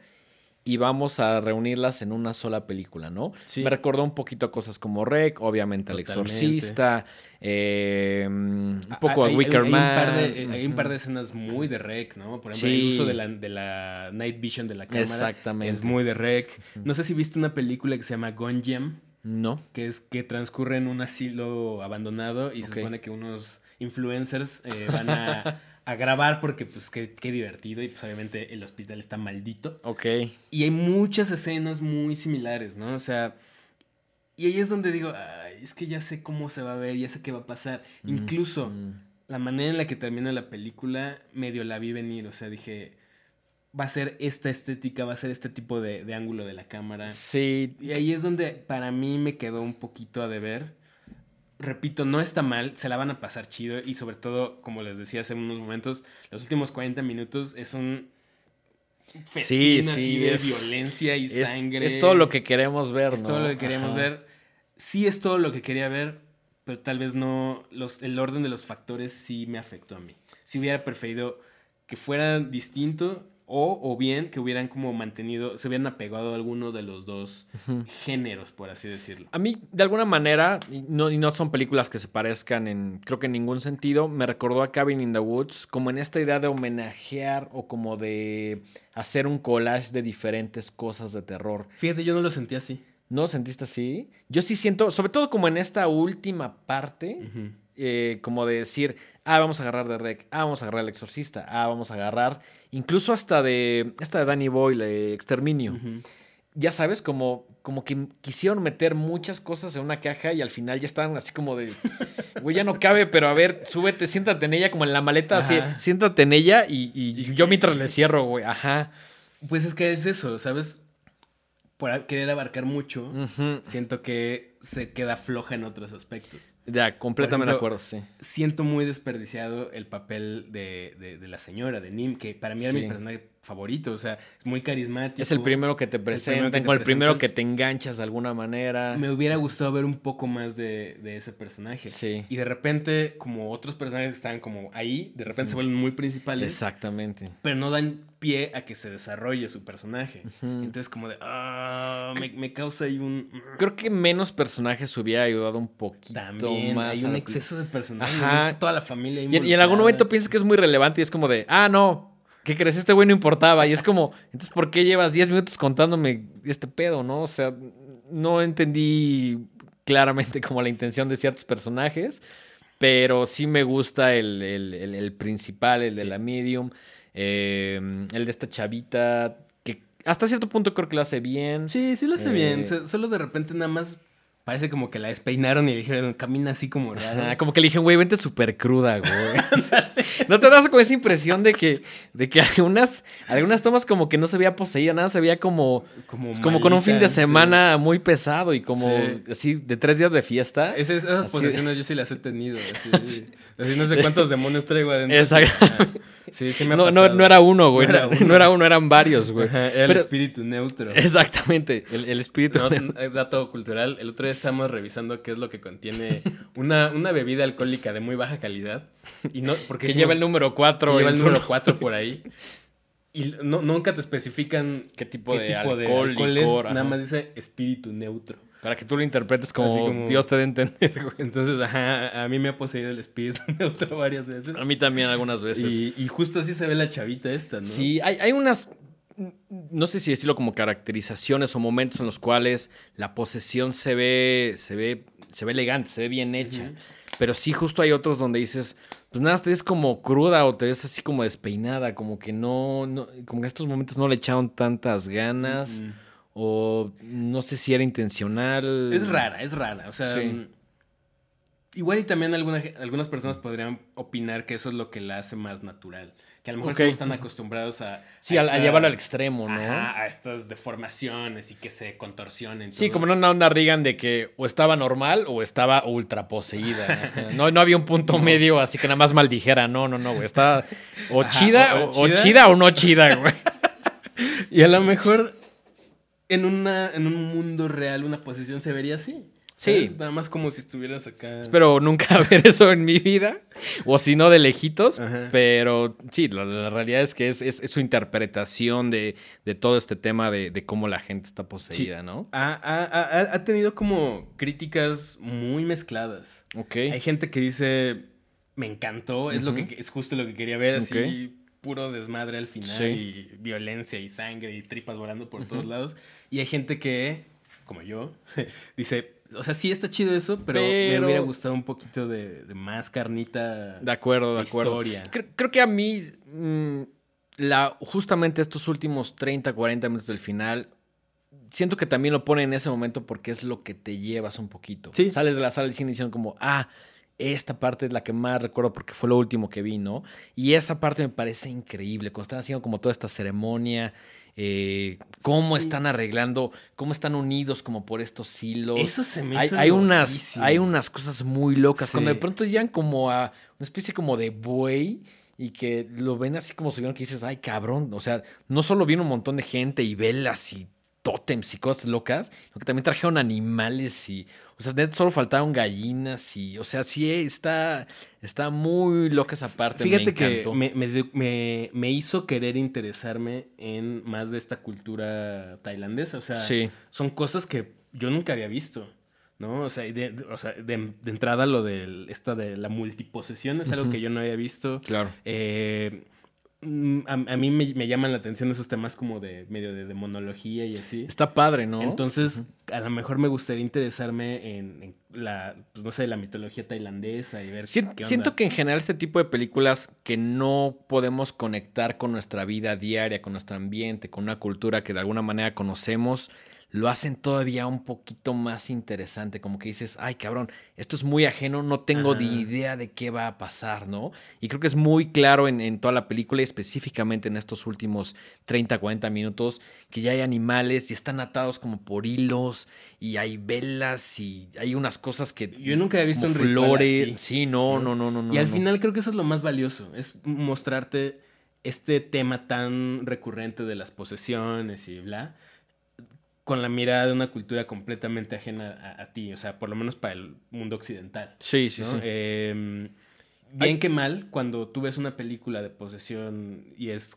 y vamos a reunirlas en una sola película, ¿no? Sí. Me recordó un poquito a cosas como Rec, obviamente El Totalmente. Exorcista, eh, un Ah, poco a hay- hay- Wicker hay Man. par de- hay un par de escenas muy de rec, ¿no? Por ejemplo, el uso de la, de la night vision de la cámara Exactamente. es muy de rec. No sé si viste una película que se llama Gonjam, No. que es que transcurre en un asilo abandonado y se supone que unos influencers eh, van a, a, grabar porque pues qué, qué, divertido y pues obviamente el hospital está maldito. Ok. Y hay muchas escenas muy similares, ¿no? O sea, y ahí es donde digo, Ay, es que ya sé cómo se va a ver, ya sé qué va a pasar. Incluso la manera en la que termina la película medio la vi venir, o sea, dije va a ser esta estética, va a ser este tipo de, de, ángulo de la cámara. Sí. Y ahí es donde para mí me quedó un poquito a deber. Repito, no está mal, se la van a pasar chido y sobre todo, como les decía hace unos momentos, los últimos 40 minutos es un... Sí, sí, de es, violencia y es, sangre. Es todo lo que queremos ver, es ¿no? todo lo que queremos Ajá. ver. Sí es todo lo que quería ver, pero tal vez no... Los, el orden de los factores sí me afectó a mí. Si hubiera preferido que fuera distinto o, o, bien que hubieran como mantenido, se hubieran apegado a alguno de los dos uh -huh. géneros, por así decirlo. A mí, de alguna manera, y no, y no son películas que se parezcan en, creo que en ningún sentido, me recordó a Cabin in the Woods, como en esta idea de homenajear o como de hacer un collage de diferentes cosas de terror. Fíjate, yo no lo sentí así. ¿No lo sentiste así? Yo sí siento, sobre todo como en esta última parte, uh -huh. Eh, como de decir, ah, vamos a agarrar de Rec, ah, vamos a agarrar al Exorcista, ah, vamos a agarrar incluso hasta de esta de Danny Boyle, de Exterminio. Uh -huh. Ya sabes, como, como que quisieron meter muchas cosas en una caja y al final ya estaban así como de, güey, ya no cabe, pero a ver, súbete, siéntate en ella, como en la maleta, así, siéntate en ella y, y, y yo mientras le cierro, güey, ajá. Pues es que es eso, ¿sabes? Por querer abarcar mucho, uh -huh. siento que se queda floja en otros aspectos. Ya, completamente de acuerdo, sí. Siento muy desperdiciado el papel de, de, de, la señora, de Nim, que para mí era sí. mi personaje favorito, o sea, es muy carismático. Es el primero que te presentan, con el primero que te enganchas de alguna manera. Me hubiera gustado ver un poco más de, de ese personaje. Sí. Y de repente, como otros personajes que están como ahí, de repente se vuelven muy principales. Exactamente. Pero no dan pie a que se desarrolle su personaje. Uh -huh. Entonces, como de, ah, me, me, causa ahí un... Creo que menos personajes hubiera ayudado un poquito También, más. hay un exceso de personajes. Ajá. Toda la familia. Y, y en algún momento piensas que es muy relevante y es como de, ah, no, ¿Qué crees? Este güey no importaba. Y es como, entonces, ¿por qué llevas 10 minutos contándome este pedo, no? O sea, no entendí claramente como la intención de ciertos personajes, pero sí me gusta el, el, el, el principal, el de sí. la medium, eh, el de esta chavita, que hasta cierto punto creo que lo hace bien. Sí, sí lo hace eh, bien. Solo de repente nada más Parece como que la despeinaron y le dijeron, camina así como raro. Ajá, como que le dijeron, güey, vente súper cruda, güey. ¿No te das con esa impresión de que, de que algunas, algunas tomas como que no se veía poseída, nada, se veía como, como, malita, como con un fin de semana sí. muy pesado y como sí. así de tres días de fiesta. Es, esas así posesiones yo sí las he tenido. Así, así, no sé cuántos demonios traigo adentro. Exacto. Ah, sí, sí me ha no, no, no, era uno, güey. No, era uno, no era uno eran varios, güey. Ajá, era Pero, el espíritu neutro. Exactamente, el, el espíritu neutro. Dato cultural, el otro día estamos revisando qué es lo que contiene una, una bebida alcohólica de muy baja calidad. Y no, porque que lleva el número 4. Lleva el número 4 por ahí. Y no, nunca te especifican qué tipo, qué de, tipo alcohol, de alcohol licor, es. Nada más dice espíritu neutro. Para que tú lo interpretes como, como, Dios te dé entender, güey. Entonces, ajá, a mí me ha poseído el espíritu neutro varias veces. A mí también algunas veces. Y, y justo así se ve la chavita esta, ¿no? Sí, hay, hay unas no sé si decirlo como caracterizaciones o momentos en los cuales la posesión se ve, se ve, se ve elegante, se ve bien hecha. Uh -huh. Pero sí, justo hay otros donde dices, pues nada, te ves como cruda o te ves así como despeinada, como que no, no como que en estos momentos no le echaron tantas ganas. Uh -huh. O no sé si era intencional. Es rara, es rara. O sea, sí. igual y también alguna, algunas personas podrían opinar que eso es lo que la hace más natural que a lo mejor okay. no están acostumbrados a... Sí, a, esta, a, llevarlo al extremo, ¿no? Ajá, a estas deformaciones y que se contorsionen. Sí, todo. como una onda Reagan de que o estaba normal o estaba ultra poseída. no, no había un punto no. medio así que nada más maldijera. No, no, no, güey. Estaba o, Ajá, chida, o, o, chida, o, chida, o no chida, güey. y a lo mejor en, una, en un mundo real una posesión se vería así. Sí. Nada más como si estuvieras acá. Espero nunca ver eso en mi vida. O si no, de lejitos. Ajá. Pero sí, la, la, realidad es que es, es, es su interpretación de, de, todo este tema de, de, cómo la gente está poseída, sí. ¿no? Ha, ha, ha, tenido como críticas muy mezcladas. Ok. Hay gente que dice, me encantó, es, uh -huh. lo que, es justo lo que quería ver, así puro desmadre al final, sí. y violencia y sangre y tripas volando por uh -huh. todos lados. Y hay gente que como yo, dice, o sea, sí está chido eso, pero, me hubiera gustado un poquito de, más carnita. De acuerdo, de, acuerdo. Historia. Creo, que a mí, mm, la, justamente estos últimos 30, 40 minutos del final, siento que también lo pone en ese momento porque es lo que te llevas un poquito. Sí. Sales de la sala del cine diciendo como, ah, esta parte es la que más recuerdo porque fue lo último que vi, ¿no? Y esa parte me parece increíble, cuando están haciendo como toda esta ceremonia, eh, cómo están arreglando, cómo están unidos como por estos hilos. Eso se me hay, hizo hay unas, hay unas cosas muy locas, cuando de pronto llegan como a una especie como de buey y que lo ven así como si vieron que dices, ay cabrón, o sea, no solo viene un montón de gente y velas y tótems y cosas locas, sino que también trajeron animales y, o sea, solo faltaron gallinas y, o sea, sí está, está muy loca esa parte. Fíjate que me, me, hizo querer interesarme en más de esta cultura tailandesa, o sea, son cosas que yo nunca había visto. ¿no? O sea, de, o sea, de, entrada lo de esta de la multiposesión es algo que yo no había visto. Claro. Eh, Mm, a, mí me, llaman la atención esos temas como de medio de demonología y así. Está padre, ¿no? Entonces, a lo mejor me gustaría interesarme en, la, pues, no sé, la mitología tailandesa y ver qué Siento que en general este tipo de películas que no podemos conectar con nuestra vida diaria, con nuestro ambiente, con una cultura que de alguna manera conocemos, lo hacen todavía un poquito más interesante, como que dices, ay cabrón, esto es muy ajeno, no tengo ni idea de qué va a pasar, ¿no? Y creo que es muy claro en, toda la película y específicamente en estos últimos 30, 40 minutos, que ya hay animales y están atados como por hilos y hay velas y hay unas cosas que... Yo nunca he visto un flores. Sí, no, no, no, no. Y al final creo que eso es lo más valioso, es mostrarte este tema tan recurrente de las posesiones y bla con la mirada de una cultura completamente ajena a, ti, o sea, por lo menos para el mundo occidental. Sí, sí, sí. Em, bien que mal, cuando tú ves una película de posesión y es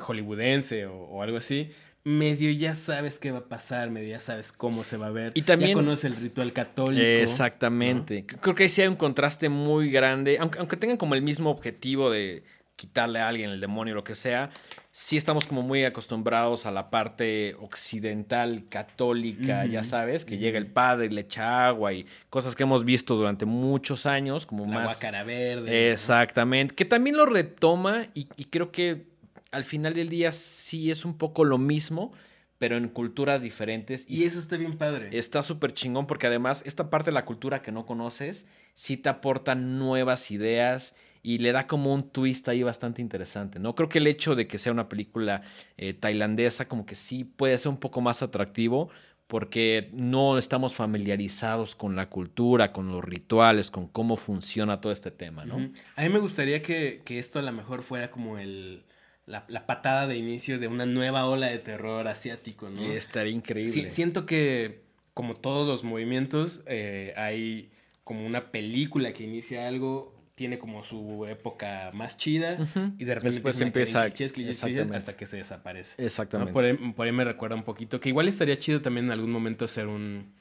hollywoodense o, algo así, medio ya sabes qué va a pasar, medio ya sabes cómo se va a ver. Y también ya conoces el ritual católico. Exactamente. Creo que ahí sí hay un contraste muy grande, aunque, aunque tengan como el mismo objetivo de quitarle a alguien el demonio, lo que sea, sí estamos como muy acostumbrados a la parte occidental católica, ya sabes, que llega el padre y le echa agua y cosas que hemos visto durante muchos años, como la más... cara verde. Exactamente, que también lo retoma y, creo que al final del día sí es un poco lo mismo, pero en culturas diferentes. Y, eso está bien padre. Está súper chingón porque además esta parte de la cultura que no conoces sí te aporta nuevas ideas y le da como un twist ahí bastante interesante, ¿no? Creo que el hecho de que sea una película eh, tailandesa como que sí puede ser un poco más atractivo porque no estamos familiarizados con la cultura, con los rituales, con cómo funciona todo este tema, ¿no? A mí me gustaría que, esto a lo mejor fuera como el, la, patada de inicio de una nueva ola de terror asiático, ¿no? estaría increíble. siento que, como todos los movimientos, eh, hay como una película que inicia algo tiene como su época más chida y de repente Después empieza hasta que se desaparece. Exactamente. Por, ahí, me recuerda un poquito que igual estaría chido también en algún momento hacer un,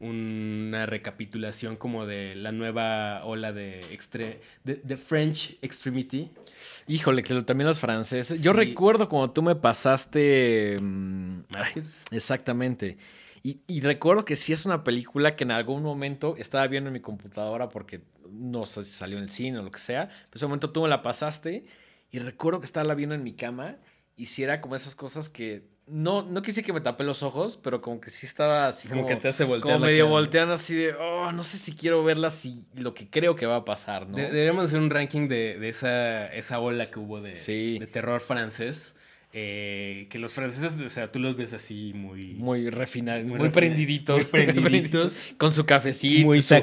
una recapitulación como de la nueva ola de, de, French Extremity. Híjole, que también los franceses. Yo recuerdo cuando tú me pasaste... Mm, exactamente. Y, y, recuerdo que sí es una película que en algún momento estaba viendo en mi computadora porque no sé si salió en el cine o lo que sea, pero ese momento tú me la pasaste y recuerdo que estaba viendo en mi cama y si era como esas cosas que no, no quise que me tapé los ojos, pero como que sí estaba así como, que te hace voltear. Como medio volteando así de, oh, no sé si quiero verla, si lo que creo que va a pasar, ¿no? deberíamos hacer un ranking de, de esa, esa ola que hubo de, de terror francés. Eh, que los franceses, o sea, tú los ves así muy... Muy refinados, muy, prendiditos. Muy prendiditos. con su cafecito, muy su,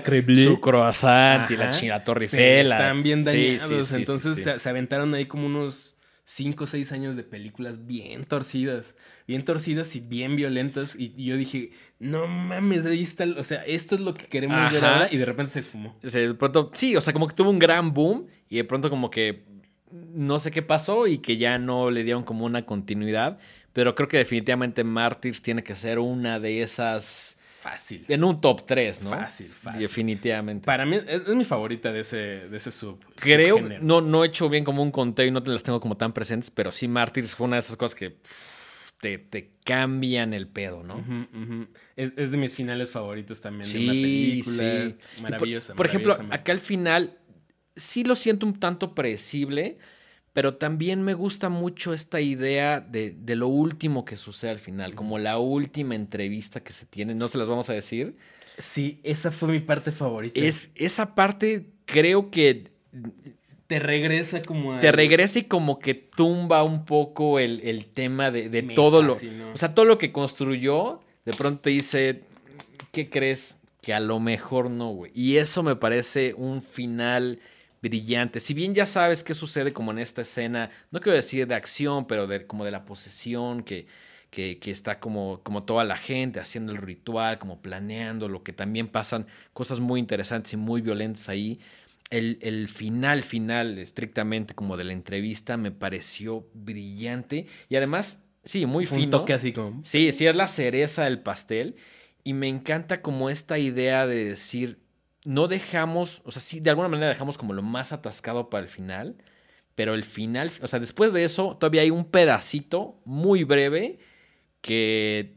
su croissant y la china Torre Están bien dañados. Entonces se, aventaron ahí como unos 5 o 6 años de películas bien torcidas. Bien torcidas y bien violentas. Y, yo dije, no mames, ahí está... O sea, esto es lo que queremos ver ahora. Y de repente se esfumó. de pronto, sí, o sea, como que tuvo un gran boom. Y de pronto como que no sé qué pasó y que ya no le dieron como una continuidad. Pero creo que definitivamente Martyrs tiene que ser una de esas. Fácil. En un top 3, ¿no? Fácil, fácil. Definitivamente. Para mí es, mi favorita de ese, de ese sub. Creo, no, no he hecho bien como un conteo y no te las tengo como tan presentes, pero sí Martyrs fue una de esas cosas que te, te cambian el pedo, ¿no? Es, es, de mis finales favoritos también de una película. Sí. Maravillosa. Por, ejemplo, acá al final sí lo siento un tanto predecible, pero también me gusta mucho esta idea de, de, lo último que sucede al final, como la última entrevista que se tiene, no se las vamos a decir. Sí, esa fue mi parte favorita. Es, esa parte creo que te regresa como a... Te regresa y como que tumba un poco el, tema de, todo lo... O sea, todo lo que construyó, de pronto te dice, ¿qué crees? Que a lo mejor no, güey. Y eso me parece un final brillante. Si bien ya sabes qué sucede como en esta escena, no quiero decir de acción, pero de, como de la posesión, que, que, que, está como, como toda la gente haciendo el ritual, como planeando, lo que también pasan cosas muy interesantes y muy violentas ahí el, final, final, estrictamente como de la entrevista, me pareció brillante. Y además, sí, muy fino. Un toque así como. Sí, sí, es la cereza del pastel. Y me encanta como esta idea de decir, no dejamos, o sea, sí, de alguna manera dejamos como lo más atascado para el final. Pero el final, o sea, después de eso, todavía hay un pedacito muy breve que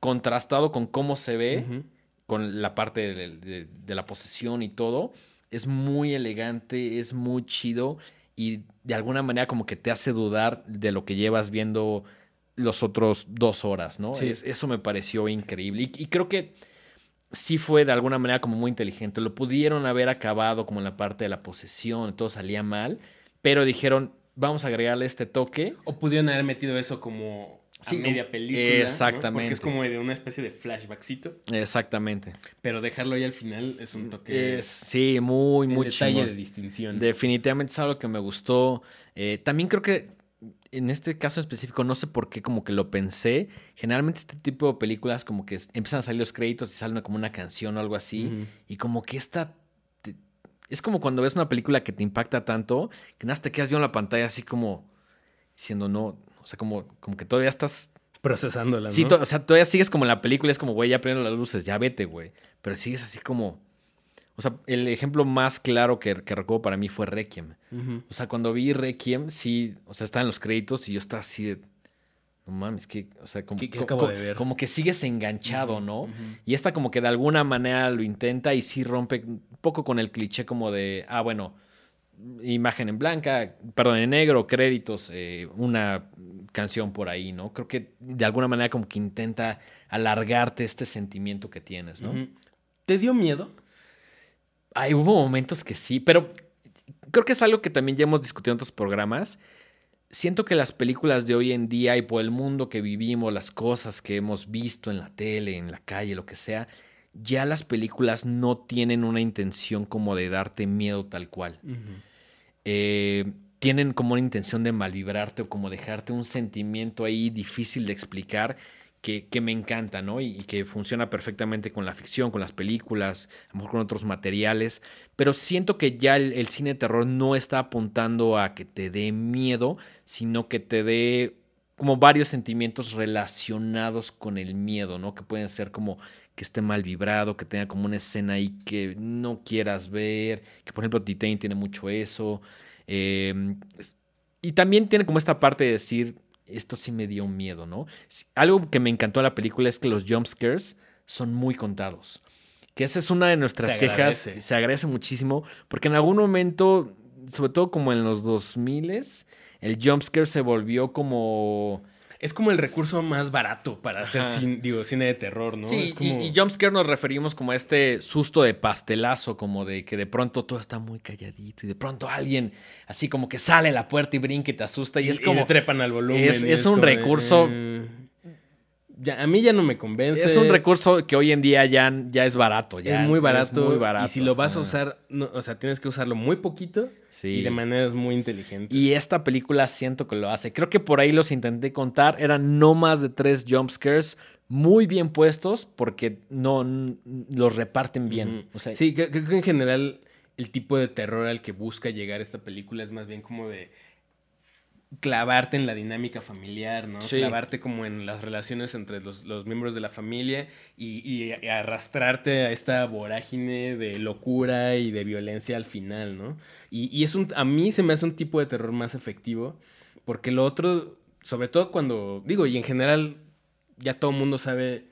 contrastado con cómo se ve, con la parte de la posesión y todo es muy elegante, es muy chido y de alguna manera como que te hace dudar de lo que llevas viendo los otros dos horas, ¿no? eso me pareció increíble y, creo que sí fue de alguna manera como muy inteligente. Lo pudieron haber acabado como en la parte de la posesión, todo salía mal, pero dijeron, vamos a agregarle este toque. O pudieron haber metido eso como sí, media película. Exactamente. Porque es como de una especie de flashbackcito. Exactamente. Pero dejarlo ahí al final es un toque. Es, sí, muy, muy detalle de distinción. Definitivamente es algo que me gustó. Eh, también creo que en este caso específico, no sé por qué, como que lo pensé. Generalmente este tipo de películas, como que empiezan a salir los créditos y sale como una canción o algo así. Y como que esta. es como cuando ves una película que te impacta tanto que nada, te quedas viendo la pantalla así como diciendo, no, o sea, como, como que todavía estás procesándola. ¿no? Sí, o sea, todavía sigues como en la película, es como, güey, ya prendo las luces, ya vete, güey. Pero sigues así como. O sea, el ejemplo más claro que, que recuerdo para mí fue Requiem. O sea, cuando vi Requiem, sí, o sea, estaba en los créditos y yo estaba así de. No mames, que, o sea, como, como que sigues enganchado, ¿no? Y esta como que de alguna manera lo intenta y sí rompe un poco con el cliché como de, ah, bueno, imagen en blanca, perdón, en negro, créditos, eh, una canción por ahí, ¿no? Creo que de alguna manera como que intenta alargarte este sentimiento que tienes, ¿no? ¿Te dio miedo? Ay, hubo momentos que sí, pero creo que es algo que también ya hemos discutido en otros programas. Siento que las películas de hoy en día y por el mundo que vivimos, las cosas que hemos visto en la tele, en la calle, lo que sea, ya las películas no tienen una intención como de darte miedo tal cual. Eh, tienen como una intención de malvibrarte o como dejarte un sentimiento ahí difícil de explicar que, me encanta, ¿no? Y, que funciona perfectamente con la ficción, con las películas, a lo mejor con otros materiales. Pero siento que ya el, cine de terror no está apuntando a que te dé miedo, sino que te dé como varios sentimientos relacionados con el miedo, ¿no? Que pueden ser como que esté mal vibrado, que tenga como una escena ahí que no quieras ver, que por ejemplo Titain tiene mucho eso. Em, y también tiene como esta parte de decir, esto sí me dio miedo, ¿no? Algo que me encantó de la película es que los jumpscares son muy contados. Que esa es una de nuestras quejas. Se agradece muchísimo, porque en algún momento, sobre todo como en los 2000 el jumpscare se volvió como es como el recurso más barato para hacer digo, cine de terror, ¿no? Sí, y, jumpscare nos referimos como a este susto de pastelazo, como de que de pronto todo está muy calladito y de pronto alguien así como que sale a la puerta y brinca y te asusta y, es como... trepan al volumen. Es, un recurso... Eh, a mí ya no me convence. Es un recurso que hoy en día ya, ya es barato. Ya es muy barato. muy barato. Y si lo vas a usar, o sea, tienes que usarlo muy poquito y de maneras muy inteligentes. Y esta película siento que lo hace. Creo que por ahí los intenté contar. Eran no más de tres jumpscares muy bien puestos porque no los reparten bien. sí, creo que en general el tipo de terror al que busca llegar esta película es más bien como de clavarte en la dinámica familiar, ¿no? Clavarte como en las relaciones entre los, miembros de la familia y, arrastrarte a esta vorágine de locura y de violencia al final, ¿no? Y, es un, a mí se me hace un tipo de terror más efectivo porque lo otro sobre todo cuando, digo, y en general ya todo el mundo sabe,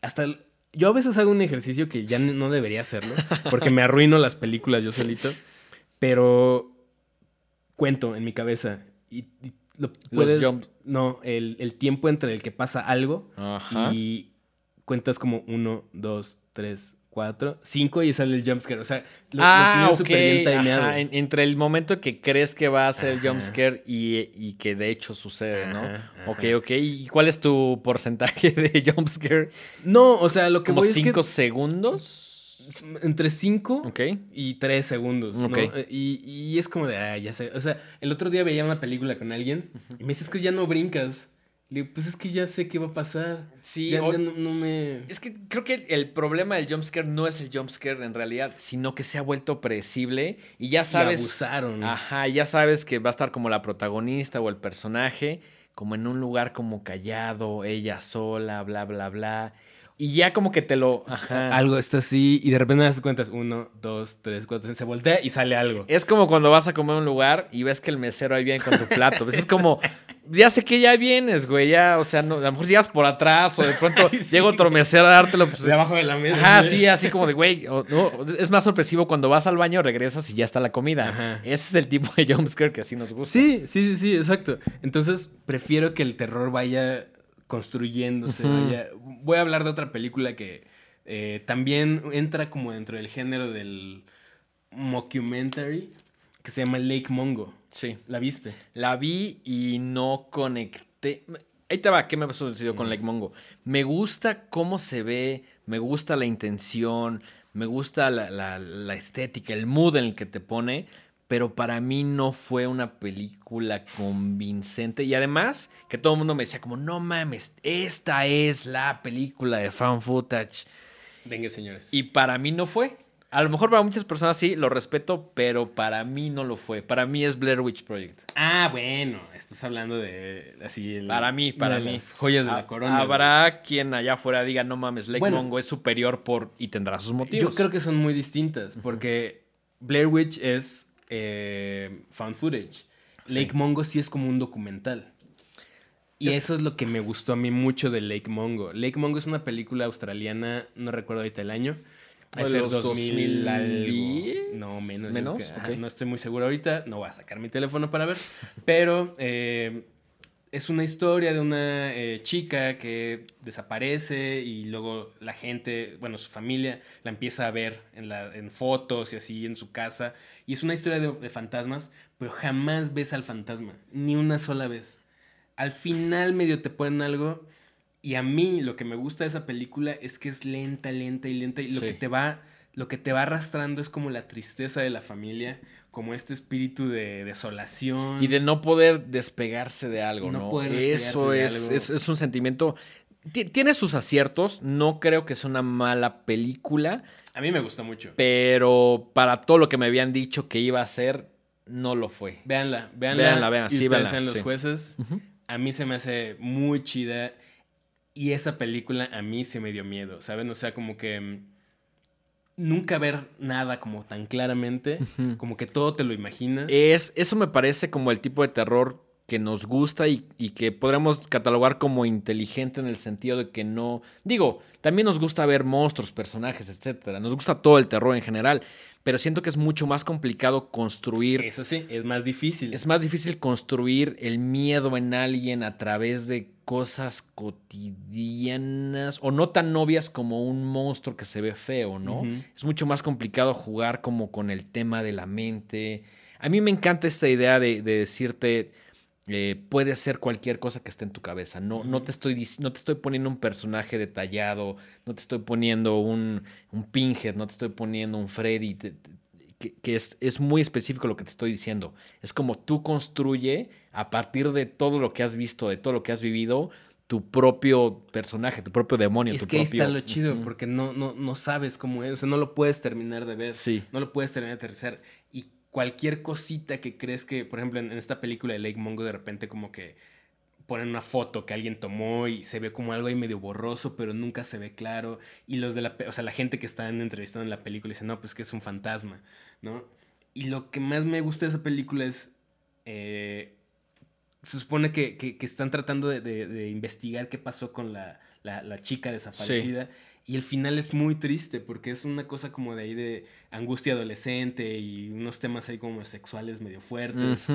hasta el- yo a veces hago un ejercicio que ya no debería hacerlo, porque me arruino las películas yo solito, pero cuento en mi cabeza y, y lo puedes, jump- no, el, el tiempo entre el que pasa algo Ajá. y cuentas como uno, dos, tres, cuatro, cinco y sale el jumpscare. O sea, lo, lo ah, tienes ok. súper bien timeado. ajá, en- entre el momento que crees que va a ser el jumpscare y, y que de hecho sucede, ¿no? Ajá, Ok, ok. ¿Y cuál es tu porcentaje de jumpscare? No, o sea, lo que ¿Como voy es que 5 segundos? Entre cinco Ok. y tres segundos, ¿no? Ok. Y, y es como de, ah, ya sé. O sea, el otro día veía una película con alguien y me dice, es que ya no brincas. Le digo, pues es que ya sé qué va a pasar. Sí, ya, o- ya no, no me... Es que creo que el problema del jumpscare no es el jumpscare en realidad, sino que se ha vuelto predecible y ya y sabes. abusaron. Ajá, ya sabes que va a estar como la protagonista o el personaje, como en un lugar como callado, ella sola, bla, bla, bla. Y ya como que te lo... Ajá. Algo está así y de repente das cuentas, uno, dos, tres, cuatro, se voltea y sale algo. Es como cuando vas a comer a un lugar y ves que el mesero ahí viene con tu plato. Pues es como, ya sé que ya vienes, güey, ya, o sea, no, a lo mejor si llegas por atrás o de pronto sí. llega otro mesero a dártelo. Pues, De abajo de la mesa. Ajá, ¿no? sí, así como de, güey, o- no, es más sorpresivo cuando vas al baño, regresas y ya está la comida. Ajá. Ese es el tipo de jumpscare que así nos gusta. Sí, sí, sí, sí, exacto. Entonces, prefiero que el terror vaya construyéndose, vaya... Voy a hablar de otra película que eh, también entra como dentro del género del mockumentary, que se llama Lake Mongo. Sí. ¿La viste? La vi y no conecté. Ahí te va, ¿qué me sucedió con. Lake Mongo? Me gusta cómo se ve, me gusta la intención, me gusta la, la- la estética, el mood en el que te pone, pero para mí no fue una película convincente. Y además, que todo el mundo me decía como, no mames, esta es la película de fan footage. Venga, señores. Y para mí no fue. A lo mejor para muchas personas sí, lo respeto, pero para mí no lo fue. Para mí es Blair Witch Project. Ah, bueno, estás hablando de así... el- Para mí, para mí. las Joyas de la corona. Habrá quien allá afuera diga, no mames, Lake Bueno. Mongo es superior por y tendrá sus motivos. Yo creo que son muy distintas, porque Blair Witch es eh, found footage. Sí. Lake Mongo sí es como un documental. Y Es- eso es lo que me gustó a mí mucho de Lake Mongo. Lake Mongo es una película australiana, no recuerdo ahorita el año. ¿De Ha de ser los 2000 algo. 2010? No, menos. no estoy muy seguro ahorita. No voy a sacar mi teléfono para ver. Pero eh, es una historia de una eh, chica que desaparece y luego la gente, bueno, su familia la empieza a ver en, la, en fotos y así en su casa. Y es una historia de, de fantasmas, pero jamás ves al fantasma, ni una sola vez. Al final medio te ponen algo y a mí lo que me gusta de esa película es que es lenta, lenta y lenta y lo Sí. que te va lo que te va arrastrando es como la tristeza de la familia, como este espíritu de desolación. Y de no poder despegarse de algo, No ¿no? poder Eso de es, algo. es, es un sentimiento. ti- Tiene sus aciertos, no creo que sea una mala película, A mí me gustó mucho. pero para todo lo que me habían dicho que iba a ser, no lo fue. Véanla, véanla. Véanla, véanla, y sí, ustedes véanla, sean los sí. jueces. A mí se me hace muy chida. Y esa película a mí se me dio miedo, ¿saben? O sea, como que mm, nunca ver nada como tan claramente, como que todo te lo imaginas. Es, eso me parece como el tipo de terror que nos gusta y, y que podremos catalogar como inteligente en el sentido de que no. Digo, también nos gusta ver monstruos, personajes, etcétera. Nos gusta todo el terror en general. Pero siento que es mucho más complicado construir. Eso sí, es más difícil. Es más difícil construir el miedo en alguien a través de cosas cotidianas o no tan obvias como un monstruo que se ve feo, ¿no? Es mucho más complicado jugar como con el tema de la mente. A mí me encanta esta idea de, de decirte, eh, puede ser cualquier cosa que esté en tu cabeza. No, no, te estoy, no te estoy poniendo un personaje detallado, no te estoy poniendo un, un Pinhead, no te estoy poniendo un Freddy. te- te- que, que es, es muy específico lo que te estoy diciendo. Es como tú construye a partir de todo lo que has visto, de todo lo que has vivido, tu propio personaje, tu propio demonio. Es tu que ahí propio... está lo chido, porque no, no, no sabes cómo es, o sea, no lo puedes terminar de ver, Sí. no lo puedes terminar de aterrizar. Y cualquier cosita que crees que, por ejemplo, en, en esta película de Lake Mongo, de repente como que ponen una foto que alguien tomó y se ve como algo ahí medio borroso, pero nunca se ve claro. Y los de la, o sea, la gente que están entrevistando en la película dice, no, pues que es un fantasma, ¿no? Y lo que más me gusta de esa película es eh, se supone que, que, están tratando de, de, investigar qué pasó con la, la, chica desaparecida. Y el final es muy triste porque es una cosa como de ahí de angustia adolescente y unos temas ahí como sexuales medio fuertes.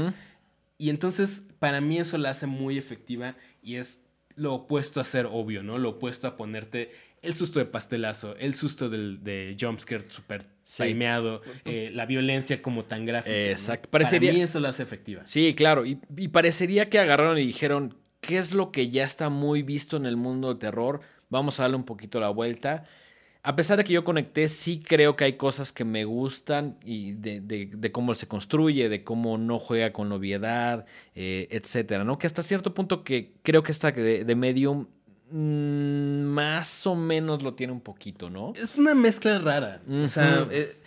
Y entonces para mí eso la hace muy efectiva y es lo opuesto a ser obvio, ¿no? Lo opuesto a ponerte el susto de pastelazo, el susto del, de jumpscare súper timeado, eh, la violencia como tan gráfica. Exacto. Parecería... Para mí eso la hace efectiva. Sí, claro. Y, y, parecería que agarraron y dijeron, ¿qué es lo que ya está muy visto en el mundo de terror? Vamos a darle un poquito la vuelta a pesar de que yo conecté, sí creo que hay cosas que me gustan y de, cómo se construye, de cómo no juega con novedad, eh, etcétera, ¿no? Que hasta cierto punto que creo que esta de, de Medium mm, más o menos lo tiene un poquito, ¿no? Es una mezcla rara. O sea, eh,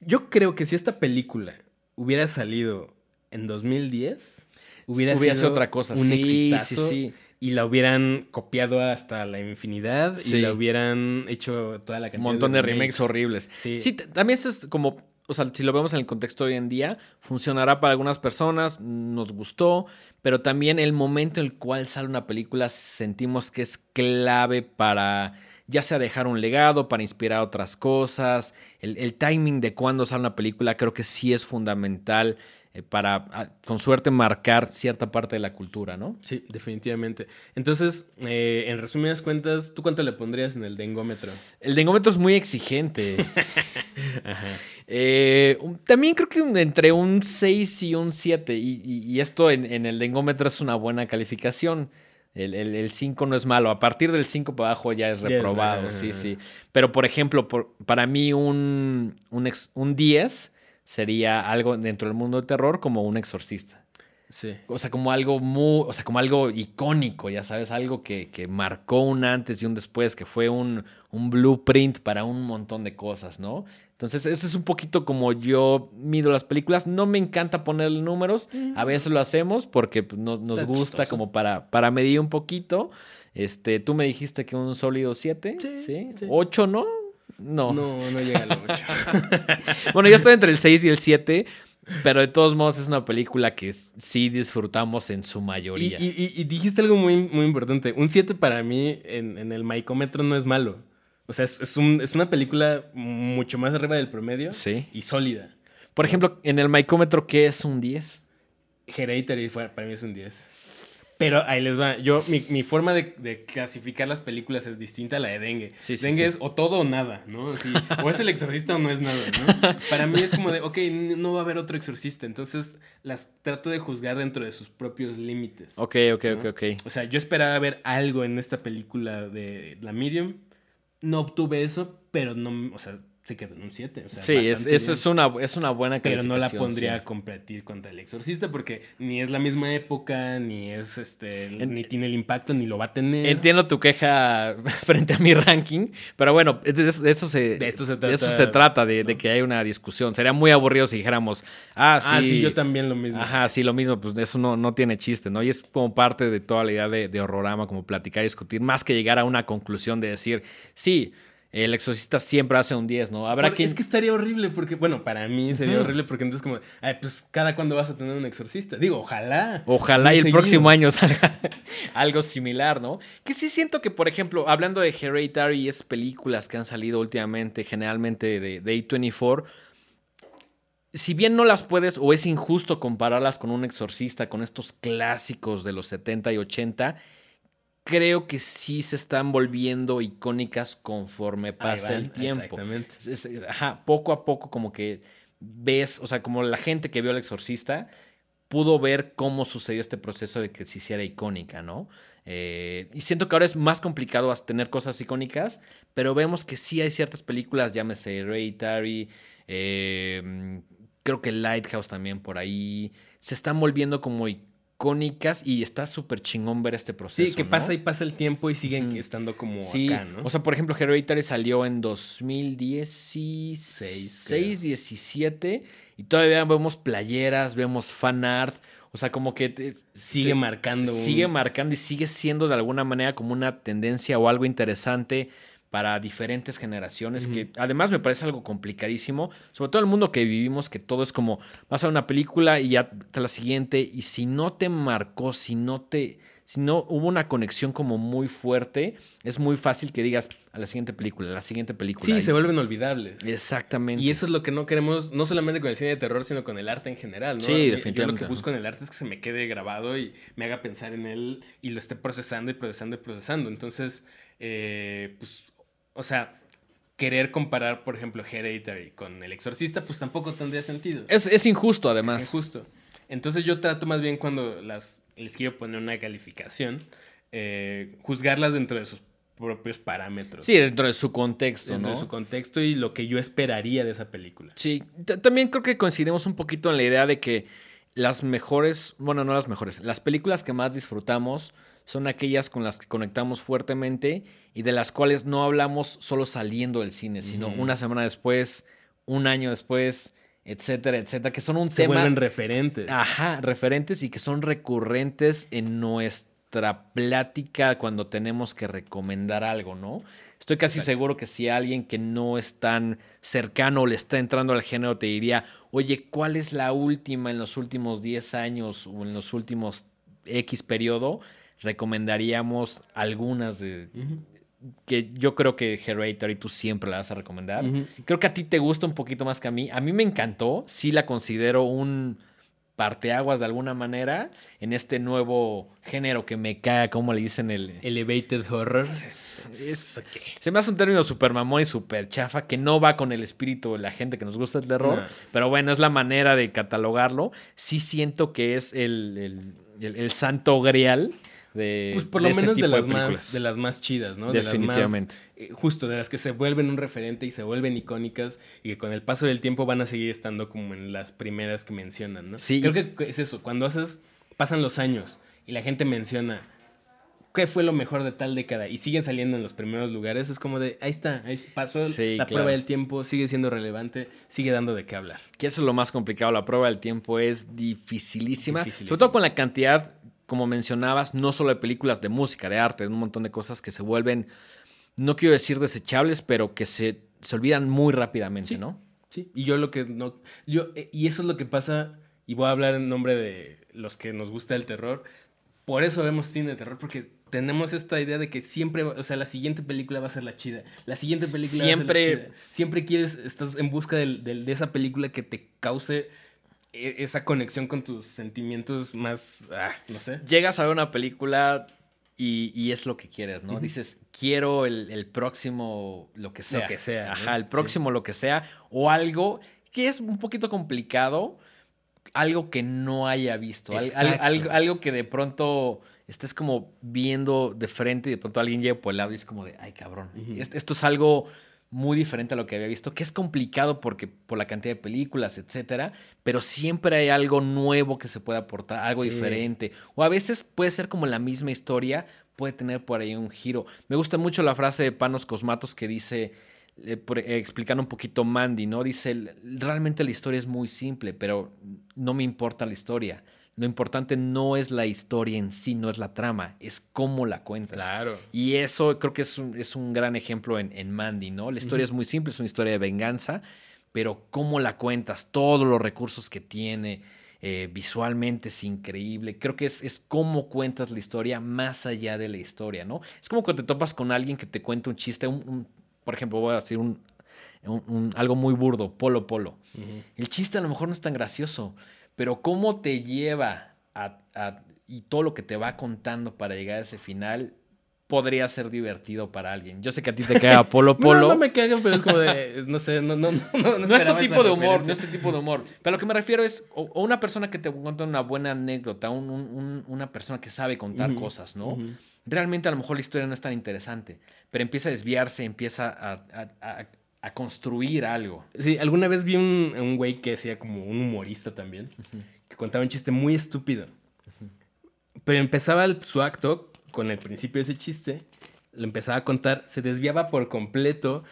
yo creo que si esta película hubiera salido en 2010, hubiera, sido otra cosa. Un sí, sí, sí y la hubieran copiado hasta la infinidad y la hubieran hecho toda la cantidad Un montón de, remakes. horribles. Sí. sí, también es como, o sea, si lo vemos en el contexto de hoy en día, funcionará para algunas personas, nos gustó, pero también el momento en el cual sale una película sentimos que es clave para ya sea dejar un legado, para inspirar otras cosas, el, el timing de cuándo sale una película creo que sí es fundamental. Eh, para, ah, con suerte, marcar cierta parte de la cultura, ¿no? Sí, definitivamente. Entonces, eh, en resumidas cuentas, ¿tú cuánto le pondrías en el dengómetro? El dengómetro es muy exigente. Eh, también creo que entre un 6 y un 7, y, esto en, el dengómetro es una buena calificación. El, 5 no es malo. A partir del 5 para abajo ya es reprobado, sí, sí. Pero, por ejemplo, para mí un, un, un 10 sería algo dentro del mundo del terror como un exorcista. Sí. O sea, como algo muy, o sea, como algo icónico, ya sabes, algo que, que marcó un antes y un después, que fue un, un, blueprint para un montón de cosas, ¿no? Entonces, eso es un poquito como yo mido las películas. No me encanta ponerle números, a veces lo hacemos porque pues, nos gusta como para, para medir un poquito. Este, tú me dijiste que un sólido 7, ¿sí? ¿sí? 8, ¿no? No. No, no llega al 8. bueno, yo estoy entre el 6 y el 7. Pero de todos modos es una película que sí disfrutamos en su mayoría. Y, dijiste algo muy, muy importante. Un 7 para mí en, el maicómetro no es malo. O sea, es, es, una película mucho más arriba del promedio sí. y sólida. Por ejemplo, en el maicómetro, ¿qué es un 10? Hereditary para mí es un 10. Pero ahí les va. Yo, mi, forma de, clasificar las películas es distinta a la de Dengue. dengue es o todo o nada, ¿no? o es el exorcista o no es nada, ¿no? Para mí es como de, ok, no va a haber otro exorcista. Entonces las trato de juzgar dentro de sus propios límites. Ok, ok, ok, ok. O sea, yo esperaba ver algo en esta película de la Medium. No obtuve eso, pero no, o sea, se quedó en un 7. O sea, sí, es, eso es una, es una buena Pero no la pondría a competir contra el exorcista porque ni es la misma época, ni es este, ni tiene el impacto, ni lo va a tener. Entiendo tu queja frente a mi ranking, pero bueno, de eso, se, de, se trata, eso se trata de, que hay una discusión. Sería muy aburrido si dijéramos, ah, sí. Ah, sí, yo también lo mismo. Ajá, sí, lo mismo, pues eso no, no tiene chiste, ¿no? Y es como parte de toda la idea de, de horrorama, como platicar y discutir, más que llegar a una conclusión de decir, sí, el exorcista siempre hace un 10, ¿no? Habrá Es que estaría horrible porque, bueno, para mí sería horrible porque entonces como, ay, pues cada cuándo vas a tener un exorcista. Digo, ojalá. Ojalá y el próximo año salga algo similar, ¿no? Que sí siento que, por ejemplo, hablando de Hereditary y es películas que han salido últimamente, generalmente de, de A24, si bien no las puedes o es injusto compararlas con un exorcista, con estos clásicos de los 70 y 80, creo que sí se están volviendo icónicas conforme pasa el tiempo. Exactamente. ajá, poco a poco como que ves, o sea, como la gente que vio al exorcista pudo ver cómo sucedió este proceso de que se hiciera icónica, ¿no? Eh, y siento que ahora es más complicado tener cosas icónicas, pero vemos que sí hay ciertas películas, llámese Hereditary, eh, creo que Lighthouse también por ahí, se están volviendo como icónicas y está súper chingón ver este proceso. Sí, que pasa y pasa el tiempo y siguen estando como acá, ¿no? O sea, por ejemplo, Hereditary salió en 2016, 17 y todavía vemos playeras, vemos fan art. O sea, como que sigue marcando. Sigue marcando y sigue siendo de alguna manera como una tendencia o algo interesante para diferentes generaciones, que además me parece algo complicadísimo, sobre todo el mundo que vivimos, que todo es como, vas a una película y ya te la siguiente, y si no te marcó, si no te, si no hubo una conexión como muy fuerte, es muy fácil que digas a la siguiente película, a la siguiente película. Sí, se vuelven olvidables. Exactamente. Y eso es lo que no queremos, no solamente con el cine de terror, sino con el arte en general, ¿no? Sí, definitivamente. Yo lo que busco en el arte es que se me quede grabado y me haga pensar en él y lo esté procesando y procesando y procesando. Entonces, eh, pues o sea, querer comparar, por ejemplo, Hereditary con El Exorcista, pues tampoco tendría sentido. Es, injusto, además. Es injusto. Entonces yo trato más bien cuando las, les quiero poner una calificación, eh, juzgarlas dentro de sus propios parámetros. Sí, dentro de su contexto, dentro de su contexto y lo que yo esperaría de esa película. Sí, también creo que coincidimos un poquito en la idea de que las mejores, bueno, no las mejores, las películas que más disfrutamos son aquellas con las que conectamos fuertemente y de las cuales no hablamos solo saliendo del cine, sino una semana después, un año después, etcétera, etcétera, que son un Se tema... vuelven referentes. Ajá, referentes y que son recurrentes en nuestra plática cuando tenemos que recomendar algo, ¿no? Estoy casi seguro que si alguien que no es tan cercano o le está entrando al género te diría, oye, ¿cuál es la última en los últimos 10 años o en los últimos X periodo? Recomendaríamos algunas de... Que yo creo que Hereditary tú siempre la vas a recomendar. Creo que a ti te gusta un poquito más que a mí. A mí me encantó. Sí la considero un parteaguas de alguna manera en este nuevo género que me cae, como le dicen el... Elevated horror. Se me hace un término súper mamón y súper chafa que no va con el espíritu de la gente que nos gusta el terror. Pero bueno, es la manera de catalogarlo. Sí siento que es el, el santo grial pues por lo menos de las, más, de las más chidas, ¿no? Definitivamente. Eh, justo, de las que se vuelven un referente y se vuelven icónicas y que con el paso del tiempo van a seguir estando como en las primeras que mencionan, ¿no? Sí. Creo que es eso, cuando haces, pasan los años y la gente menciona qué fue lo mejor de tal década y siguen saliendo en los primeros lugares, es como de, ahí está, ahí pasó la prueba del tiempo, sigue siendo relevante, sigue dando de qué hablar. Que eso es lo más complicado, la prueba del tiempo es dificilísima. sobre todo con la cantidad como mencionabas, no solo de películas, de música, de arte, de un montón de cosas que se vuelven, no quiero decir desechables, pero que se, se olvidan muy rápidamente, ¿no? Sí, y yo lo que no, yo, eh, y eso es lo que pasa, y voy a hablar en nombre de los que nos gusta el terror, por eso vemos cine de terror, porque tenemos esta idea de que siempre, o sea, la siguiente película va a ser la chida. La siguiente película siempre, va a ser la chida. Siempre quieres, estás en busca de esa película que te cause esa conexión con tus sentimientos más, ah, no sé. Llegas a ver una película y, es lo que quieres, ¿no? Dices, quiero el, próximo, lo que sea. Lo que sea. Ajá, el próximo, lo que sea. O algo que es un poquito complicado, algo que no haya visto. algo, que de pronto estés como viendo de frente y de pronto alguien llega por el lado y es como de, ay, cabrón. Esto es algo muy diferente a lo que había visto, que es complicado porque por la cantidad de películas, etcétera, pero siempre hay algo nuevo que se puede aportar, algo diferente, o a veces puede ser como la misma historia, puede tener por ahí un giro. Me gusta mucho la frase de Panos Cosmatos que dice eh, eh, explicando un poquito Mandy, ¿no? Dice, realmente la historia es muy simple, pero no me importa la historia. Lo importante no es la historia en sí, no es la trama, es cómo la cuentas. Claro. Y eso creo que es un, es un gran ejemplo en, Mandy, ¿no? La historia es muy simple, es una historia de venganza, pero cómo la cuentas, todos los recursos que tiene, eh, visualmente es increíble. Creo que es, es cómo cuentas la historia más allá de la historia, ¿no? Es como cuando te topas con alguien que te cuenta un chiste, un, por ejemplo, voy a decir un, algo muy burdo, polo polo. El chiste a lo mejor no es tan gracioso, pero cómo te lleva a, y todo lo que te va contando para llegar a ese final podría ser divertido para alguien. Yo sé que a ti te caga Polo Polo. no, no me caga, pero es como de, no sé, no, no, no. No, es tu tipo de humor, no es tu tipo de humor. Pero lo que me refiero es, o, una persona que te cuenta una buena anécdota, un, una persona que sabe contar cosas, ¿no? Realmente a lo mejor la historia no es tan interesante, pero empieza a desviarse, empieza a, a construir algo. Sí, alguna vez vi un, un güey que hacía como un humorista también, que contaba un chiste muy estúpido. Pero empezaba su acto con el principio de ese chiste, lo empezaba a contar, se desviaba por completo,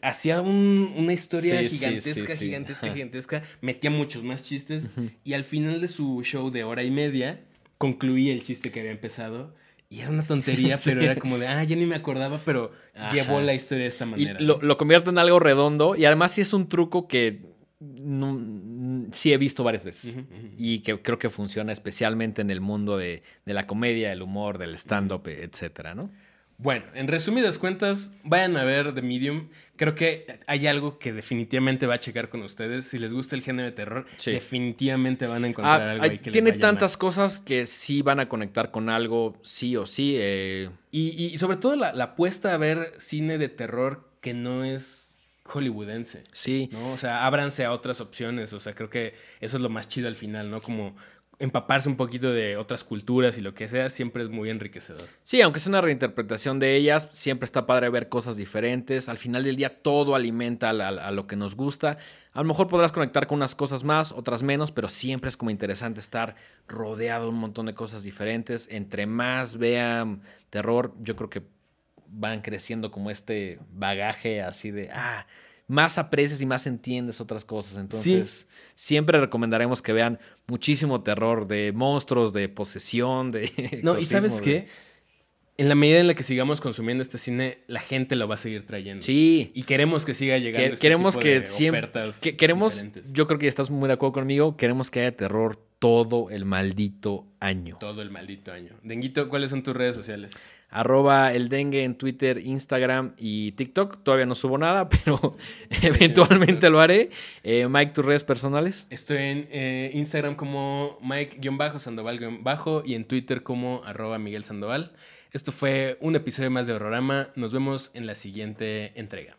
hacía una historia gigantesca, gigantesca, gigantesca, metía muchos más chistes y al final de su show de hora y media concluía el chiste que había empezado Y era una tontería, pero era como de, ah, ya ni me acordaba, pero Ajá. llevó la historia de esta manera. Y lo, lo convierte en algo redondo y además sí es un truco que no- sí he visto varias veces. Y que creo que funciona especialmente en el mundo de, de la comedia, el humor, del stand-up, etcétera, ¿no? Bueno, en resumidas cuentas, vayan a ver The Medium. Creo que hay algo que definitivamente va a checar con ustedes. Si les gusta el género de terror, Sí. definitivamente van a encontrar Ah, algo hay- ahí que les tiene a tantas cosas que sí van a conectar con algo, sí o sí. eh, Y, y sobre todo la, la apuesta a ver cine de terror que no es hollywoodense. sí. ¿no? O sea, ábranse a otras opciones. O sea, creo que eso es lo más chido al final, ¿no? Como empaparse un poquito de otras culturas y lo que sea, siempre es muy enriquecedor. Sí, aunque es una reinterpretación de ellas, siempre está padre ver cosas diferentes. Al final del día todo alimenta a, lo que nos gusta. A lo mejor podrás conectar con unas cosas más, otras menos, pero siempre es como interesante estar rodeado de un montón de cosas diferentes. Entre más vean terror, yo creo que van creciendo como este bagaje así de, ah, más aprecias y más entiendes otras cosas. Entonces, siempre recomendaremos que vean muchísimo terror de monstruos, de posesión, de... No, y ¿sabes de- qué? En la medida en la que sigamos consumiendo este cine, la gente lo va a seguir trayendo. Sí. Y queremos que siga llegando Que- este queremos tipo que de siempre. ofertas que queremos. diferentes. Yo creo que estás muy de acuerdo conmigo. Queremos que haya terror todo el maldito año. Todo el maldito año. Denguito, ¿cuáles son tus redes sociales? Arroba el dengue en Twitter, Instagram y TikTok. Todavía no subo nada, pero eventualmente lo haré. Eh, Mike, tus redes personales. Estoy en eh, Instagram como Mike-Sandoval- y en Twitter como arroba Miguel Sandoval. Esto fue un episodio más de Horrorama. Nos vemos en la siguiente entrega.